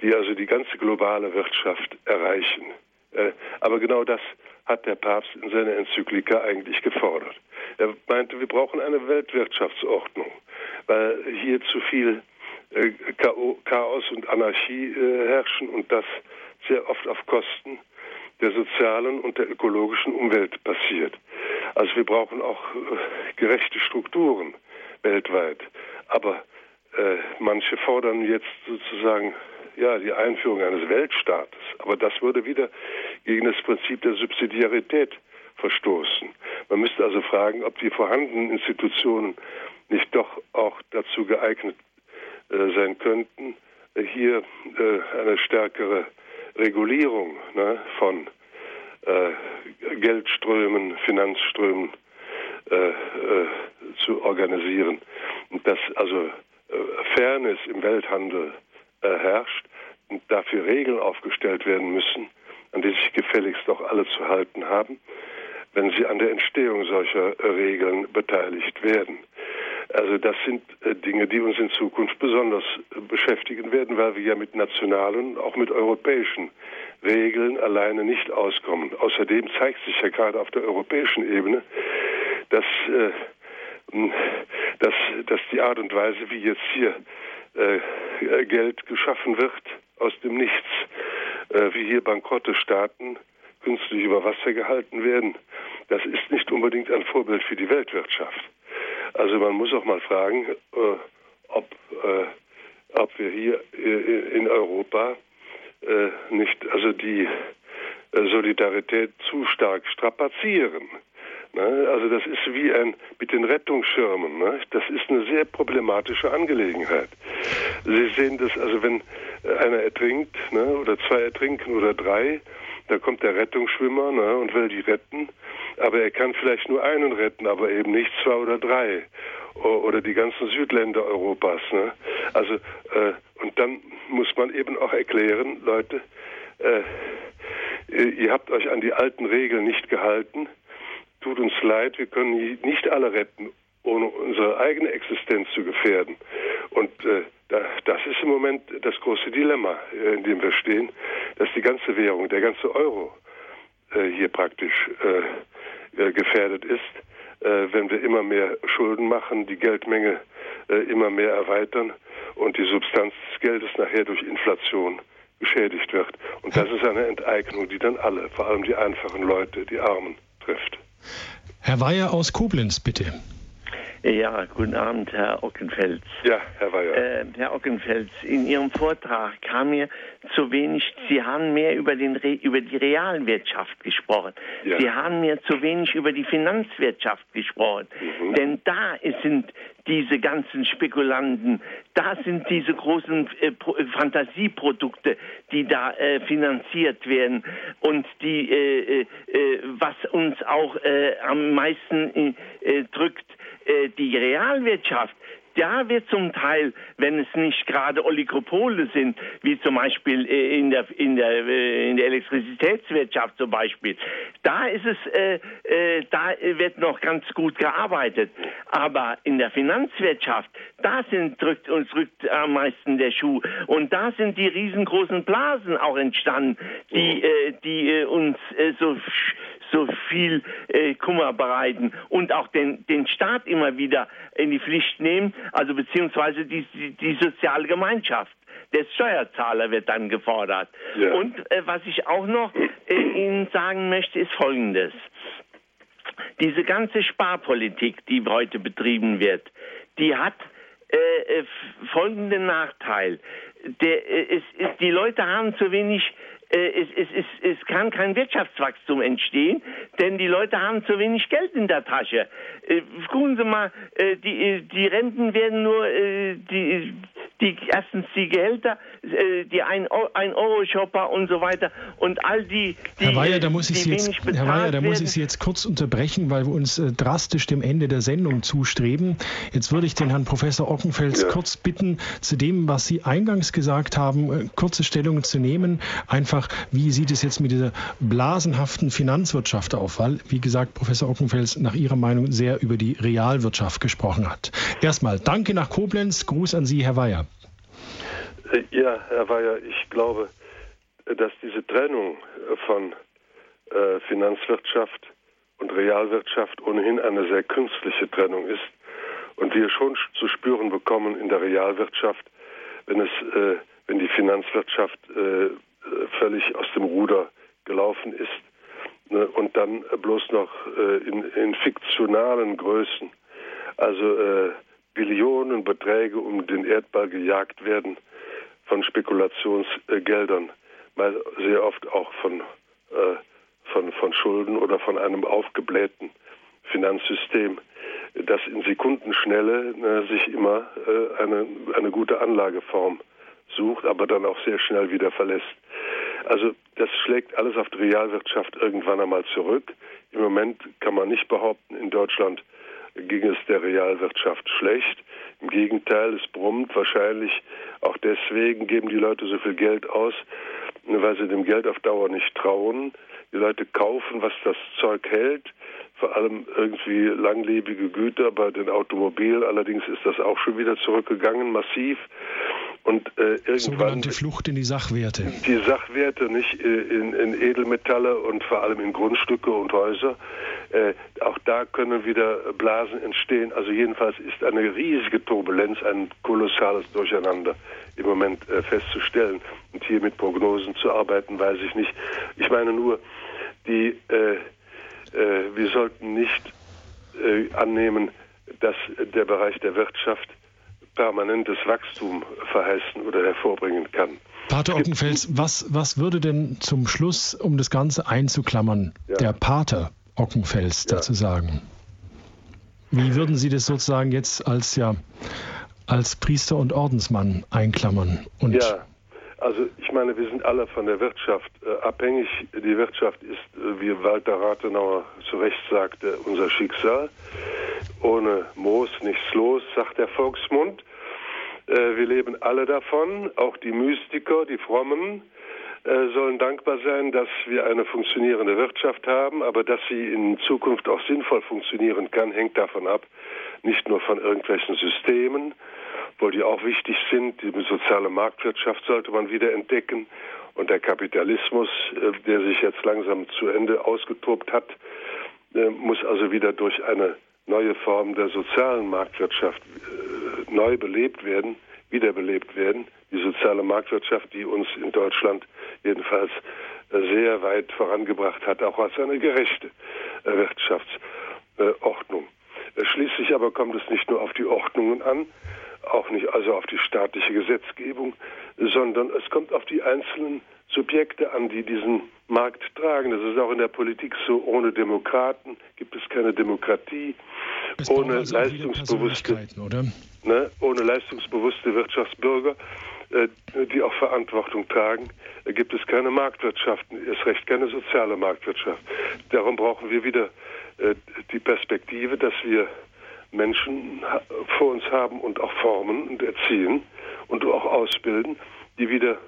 die also die ganze globale Wirtschaft erreichen. Äh, aber genau das hat der Papst in seiner Enzyklika eigentlich gefordert. Er meinte, wir brauchen eine Weltwirtschaftsordnung, weil hier zu viel äh, Chaos und Anarchie äh, herrschen und das sehr oft auf Kosten der sozialen und der ökologischen Umwelt passiert. Also wir brauchen auch äh, gerechte Strukturen weltweit. Aber äh, manche fordern jetzt sozusagen ja die Einführung eines Weltstaates. Aber das würde wieder gegen das Prinzip der Subsidiarität verstoßen. Man müsste also fragen, ob die vorhandenen Institutionen nicht doch auch dazu geeignet äh, sein könnten, hier äh, eine stärkere Regulierung ne, von äh, Geldströmen, Finanzströmen äh, äh, zu organisieren. Dass also äh, Fairness im Welthandel äh, herrscht und dafür Regeln aufgestellt werden müssen, an die sich gefälligst auch alle zu halten haben, wenn sie an der Entstehung solcher Regeln beteiligt werden. Also das sind äh, Dinge, die uns in Zukunft besonders äh, beschäftigen werden, weil wir ja mit nationalen, auch mit europäischen Regeln alleine nicht auskommen. Außerdem zeigt sich ja gerade auf der europäischen Ebene, dass, äh, dass, dass die Art und Weise, wie jetzt hier Geld geschaffen wird aus dem Nichts, wie hier bankrotte Staaten künstlich über Wasser gehalten werden, das ist nicht unbedingt ein Vorbild für die Weltwirtschaft. Also man muss auch mal fragen, äh, ob, äh, ob wir hier äh, in Europa nicht also die Solidarität zu stark strapazieren. Ne? Also das ist wie ein mit den Rettungsschirmen. Ne? Das ist eine sehr problematische Angelegenheit. Sie sehen das, also wenn einer ertrinkt ne, oder zwei ertrinken oder drei, Da kommt der Rettungsschwimmer ne, und will die retten, aber er kann vielleicht nur einen retten, aber eben nicht zwei oder drei oder die ganzen Südländer Europas. Ne? Also äh, und dann muss man eben auch erklären, Leute, äh, ihr habt euch an die alten Regeln nicht gehalten. Tut uns leid, wir können nicht alle retten, ohne unsere eigene Existenz zu gefährden. Und äh, das ist im Moment das große Dilemma, äh, in dem wir stehen, dass die ganze Währung, der ganze Euro äh, hier praktisch äh, äh gefährdet ist, äh, wenn wir immer mehr Schulden machen, die Geldmenge immer mehr erweitern und die Substanz des Geldes nachher durch Inflation geschädigt wird. Und das ist eine Enteignung, die dann alle, vor allem die einfachen Leute, die Armen, trifft. Herr Weyer aus Koblenz, bitte. Ja, guten Abend, Herr Ockenfels. Ja, Herr Weyer. Äh, Herr Ockenfels, in Ihrem Vortrag kam mir zu wenig, Sie haben mehr über, den Re über die Realwirtschaft gesprochen. Ja. Sie haben mir zu wenig über die Finanzwirtschaft gesprochen. Mhm. Denn da sind diese ganzen Spekulanten, da sind diese großen äh, äh, Fantasieprodukte, die da äh, finanziert werden und die, äh, äh was uns auch am meisten drückt, die Realwirtschaft, da wird zum Teil, wenn es nicht gerade Oligopole sind, wie zum Beispiel äh, in der, in der, äh, in der Elektrizitätswirtschaft zum Beispiel, da ist es, äh, äh, da wird noch ganz gut gearbeitet. Aber in der Finanzwirtschaft, da sind, drückt uns drückt am meisten der Schuh. Und da sind die riesengroßen Blasen auch entstanden, die, äh, die äh, uns so so viel äh, Kummer bereiten und auch den, den Staat immer wieder in die Pflicht nehmen, also beziehungsweise die, die, die soziale Gemeinschaft. Der Steuerzahler wird dann gefordert. Ja. Und äh, was ich auch noch äh, Ihnen sagen möchte, ist Folgendes. Diese ganze Sparpolitik, die heute betrieben wird, die hat äh, äh folgenden Nachteil. Der, äh, es, es, die Leute haben zu wenig es, es, es, es kann kein Wirtschaftswachstum entstehen, denn die Leute haben zu wenig Geld in der Tasche. Äh, gucken Sie mal, äh, die, die Renten werden nur, die, die, erstens die Gehälter, die Ein-Euro-Shopper und so weiter und all die, die Herr Weyer, da muss ich Sie jetzt, Herr Weyer, da muss ich Sie jetzt kurz unterbrechen, weil wir uns drastisch dem Ende der Sendung zustreben. Jetzt würde ich den Herrn Professor Ockenfels ja. kurz bitten, zu dem, was Sie eingangs gesagt haben, kurze Stellung zu nehmen, einfach wie sieht es jetzt mit dieser blasenhaften Finanzwirtschaft auf? Weil, wie gesagt, Professor Ockenfels nach Ihrer Meinung sehr über die Realwirtschaft gesprochen hat. Erstmal danke nach Koblenz, Gruß an Sie, Herr Weyer. Äh, ja, Herr Weyer, ich glaube, dass diese Trennung von äh, Finanzwirtschaft und Realwirtschaft ohnehin eine sehr künstliche Trennung ist und wir schon zu spüren bekommen in der Realwirtschaft, wenn es, äh, wenn die Finanzwirtschaft völlig aus dem Ruder gelaufen ist ne, und dann bloß noch in, in, fiktionalen Größen, also äh, Billionenbeträge um den Erdball gejagt werden von Spekulationsgeldern, mal sehr oft auch von, äh, von, von Schulden oder von einem aufgeblähten Finanzsystem, das in Sekundenschnelle äh, sich immer äh, eine, eine gute Anlageform sucht, aber dann auch sehr schnell wieder verlässt. Also das schlägt alles auf die Realwirtschaft irgendwann einmal zurück. Im Moment kann man nicht behaupten, in Deutschland ging es der Realwirtschaft schlecht. Im Gegenteil, es brummt wahrscheinlich auch deswegen geben die Leute so viel Geld aus, weil sie dem Geld auf Dauer nicht trauen. Die Leute kaufen, was das Zeug hält, vor allem irgendwie langlebige Güter bei den Automobilen. Allerdings ist das auch schon wieder zurückgegangen, massiv. Und äh, irgendwann Sogenannte Flucht in die Sachwerte. Die Sachwerte, nicht äh, in, in Edelmetalle und vor allem in Grundstücke und Häuser. Äh, auch da können wieder Blasen entstehen. Also jedenfalls ist eine riesige Turbulenz, ein kolossales Durcheinander im Moment äh, festzustellen. Und hier mit Prognosen zu arbeiten, weiß ich nicht. Ich meine nur, die, äh, äh, wir sollten nicht annehmen, dass der Bereich der Wirtschaft permanentes Wachstum verheißen oder hervorbringen kann. Pater Ockenfels, was, was würde denn zum Schluss, um das Ganze einzuklammern, ja. der Pater Ockenfels ja. dazu sagen? Wie würden Sie das sozusagen jetzt als ja als Priester und Ordensmann einklammern? Und ja, Also ich meine, wir sind alle von der Wirtschaft äh, abhängig. Die Wirtschaft ist, äh, wie Walter Rathenauer zu Recht sagte, unser Schicksal. Ohne Moos nichts los, sagt der Volksmund. Äh, wir leben alle davon, auch die Mystiker, die Frommen äh, sollen dankbar sein, dass wir eine funktionierende Wirtschaft haben, aber dass sie in Zukunft auch sinnvoll funktionieren kann, hängt davon ab, nicht nur von irgendwelchen Systemen, obwohl die auch wichtig sind. Die soziale Marktwirtschaft sollte man wieder entdecken und der Kapitalismus, äh, der sich jetzt langsam zu Ende ausgetobt hat, äh, muss also wieder durch eine neue Form der sozialen Marktwirtschaft neu belebt werden, wiederbelebt werden. Die soziale Marktwirtschaft, die uns in Deutschland jedenfalls äh, sehr weit vorangebracht hat, auch als eine gerechte äh, Wirtschaftsordnung. Äh, schließlich aber kommt es nicht nur auf die Ordnungen an, auch nicht also auf die staatliche Gesetzgebung, sondern es kommt auf die einzelnen Subjekte an, die diesen Markt tragen. Das ist auch in der Politik so. Ohne Demokraten gibt es keine Demokratie. Es ohne also leistungsbewusste, ne, ohne leistungsbewusste Wirtschaftsbürger äh, die auch Verantwortung tragen, äh, gibt es keine Marktwirtschaft, erst recht keine soziale Marktwirtschaft. Darum brauchen wir wieder äh, die Perspektive, dass wir Menschen vor uns haben und auch formen und erziehen und auch ausbilden, die wieder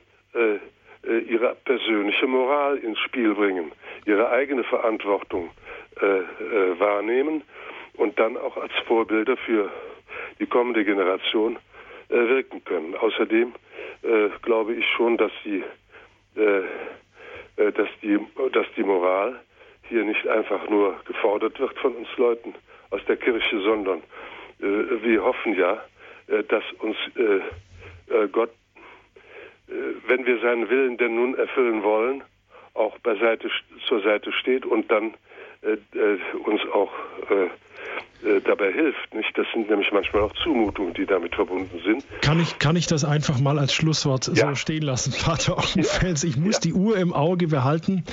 ihre persönliche Moral ins Spiel bringen, ihre eigene Verantwortung wahrnehmen und dann auch als Vorbilder für die kommende Generation wirken können. Außerdem äh, glaube ich schon, dass die, äh, äh, dass die, dass die Moral hier nicht einfach nur gefordert wird von uns Leuten aus der Kirche, sondern äh, wir hoffen ja, äh, dass uns äh, Gott, wenn wir seinen Willen denn nun erfüllen wollen, auch beiseite, zur Seite steht und dann uns auch äh, dabei hilft. Nicht? Das sind nämlich manchmal auch Zumutungen, die damit verbunden sind. Kann ich, kann ich das einfach mal als Schlusswort ja. so stehen lassen, Vater Ockenfels? Ich muss ja. die Uhr im Auge behalten.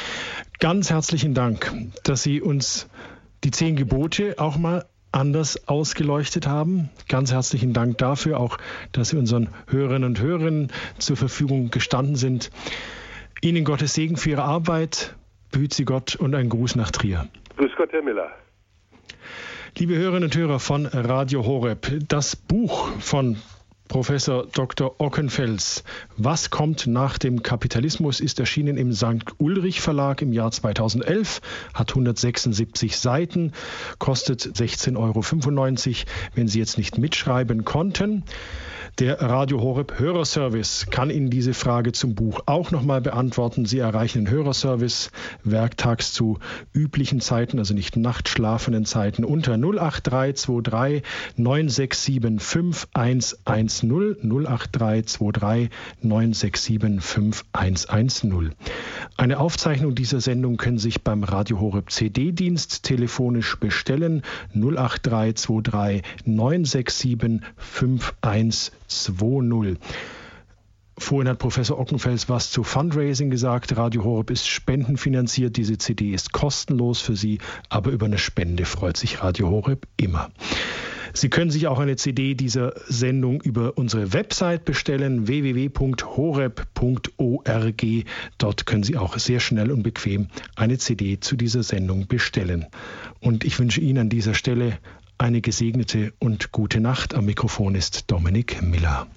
Ganz herzlichen Dank, dass Sie uns die zehn Gebote auch mal anders ausgeleuchtet haben. Ganz herzlichen Dank dafür, auch dass Sie unseren Hörerinnen und Hörern zur Verfügung gestanden sind. Ihnen Gottes Segen für Ihre Arbeit, behüt Sie Gott und ein Gruß nach Trier. Grüß Gott, Herr Miller. Liebe Hörerinnen und Hörer von Radio Horeb, das Buch von Professor Dr. Ockenfels. Was kommt nach dem Kapitalismus ist erschienen im St. Ulrich Verlag im Jahr 2011, hat 176 Seiten, kostet 16,95 Euro, wenn Sie jetzt nicht mitschreiben konnten. Der Radio Horeb Hörerservice kann Ihnen diese Frage zum Buch auch nochmal beantworten. Sie erreichen den Hörerservice werktags zu üblichen Zeiten, also nicht nachtschlafenden Zeiten, unter 08323 967 5110 08323 967 5110. Eine Aufzeichnung dieser Sendung können Sie sich beim Radio Horeb CD-Dienst telefonisch bestellen 08323 967 5110. 2.0. Vorhin hat Professor Ockenfels was zu Fundraising gesagt. Radio Horeb ist spendenfinanziert. Diese CD ist kostenlos für Sie, aber über eine Spende freut sich Radio Horeb immer. Sie können sich auch eine CD dieser Sendung über unsere Website bestellen, www.horeb.org. Dort können Sie auch sehr schnell und bequem eine CD zu dieser Sendung bestellen. Und ich wünsche Ihnen an dieser Stelle eine gesegnete und gute Nacht. Am Mikrofon ist Dominik Miller.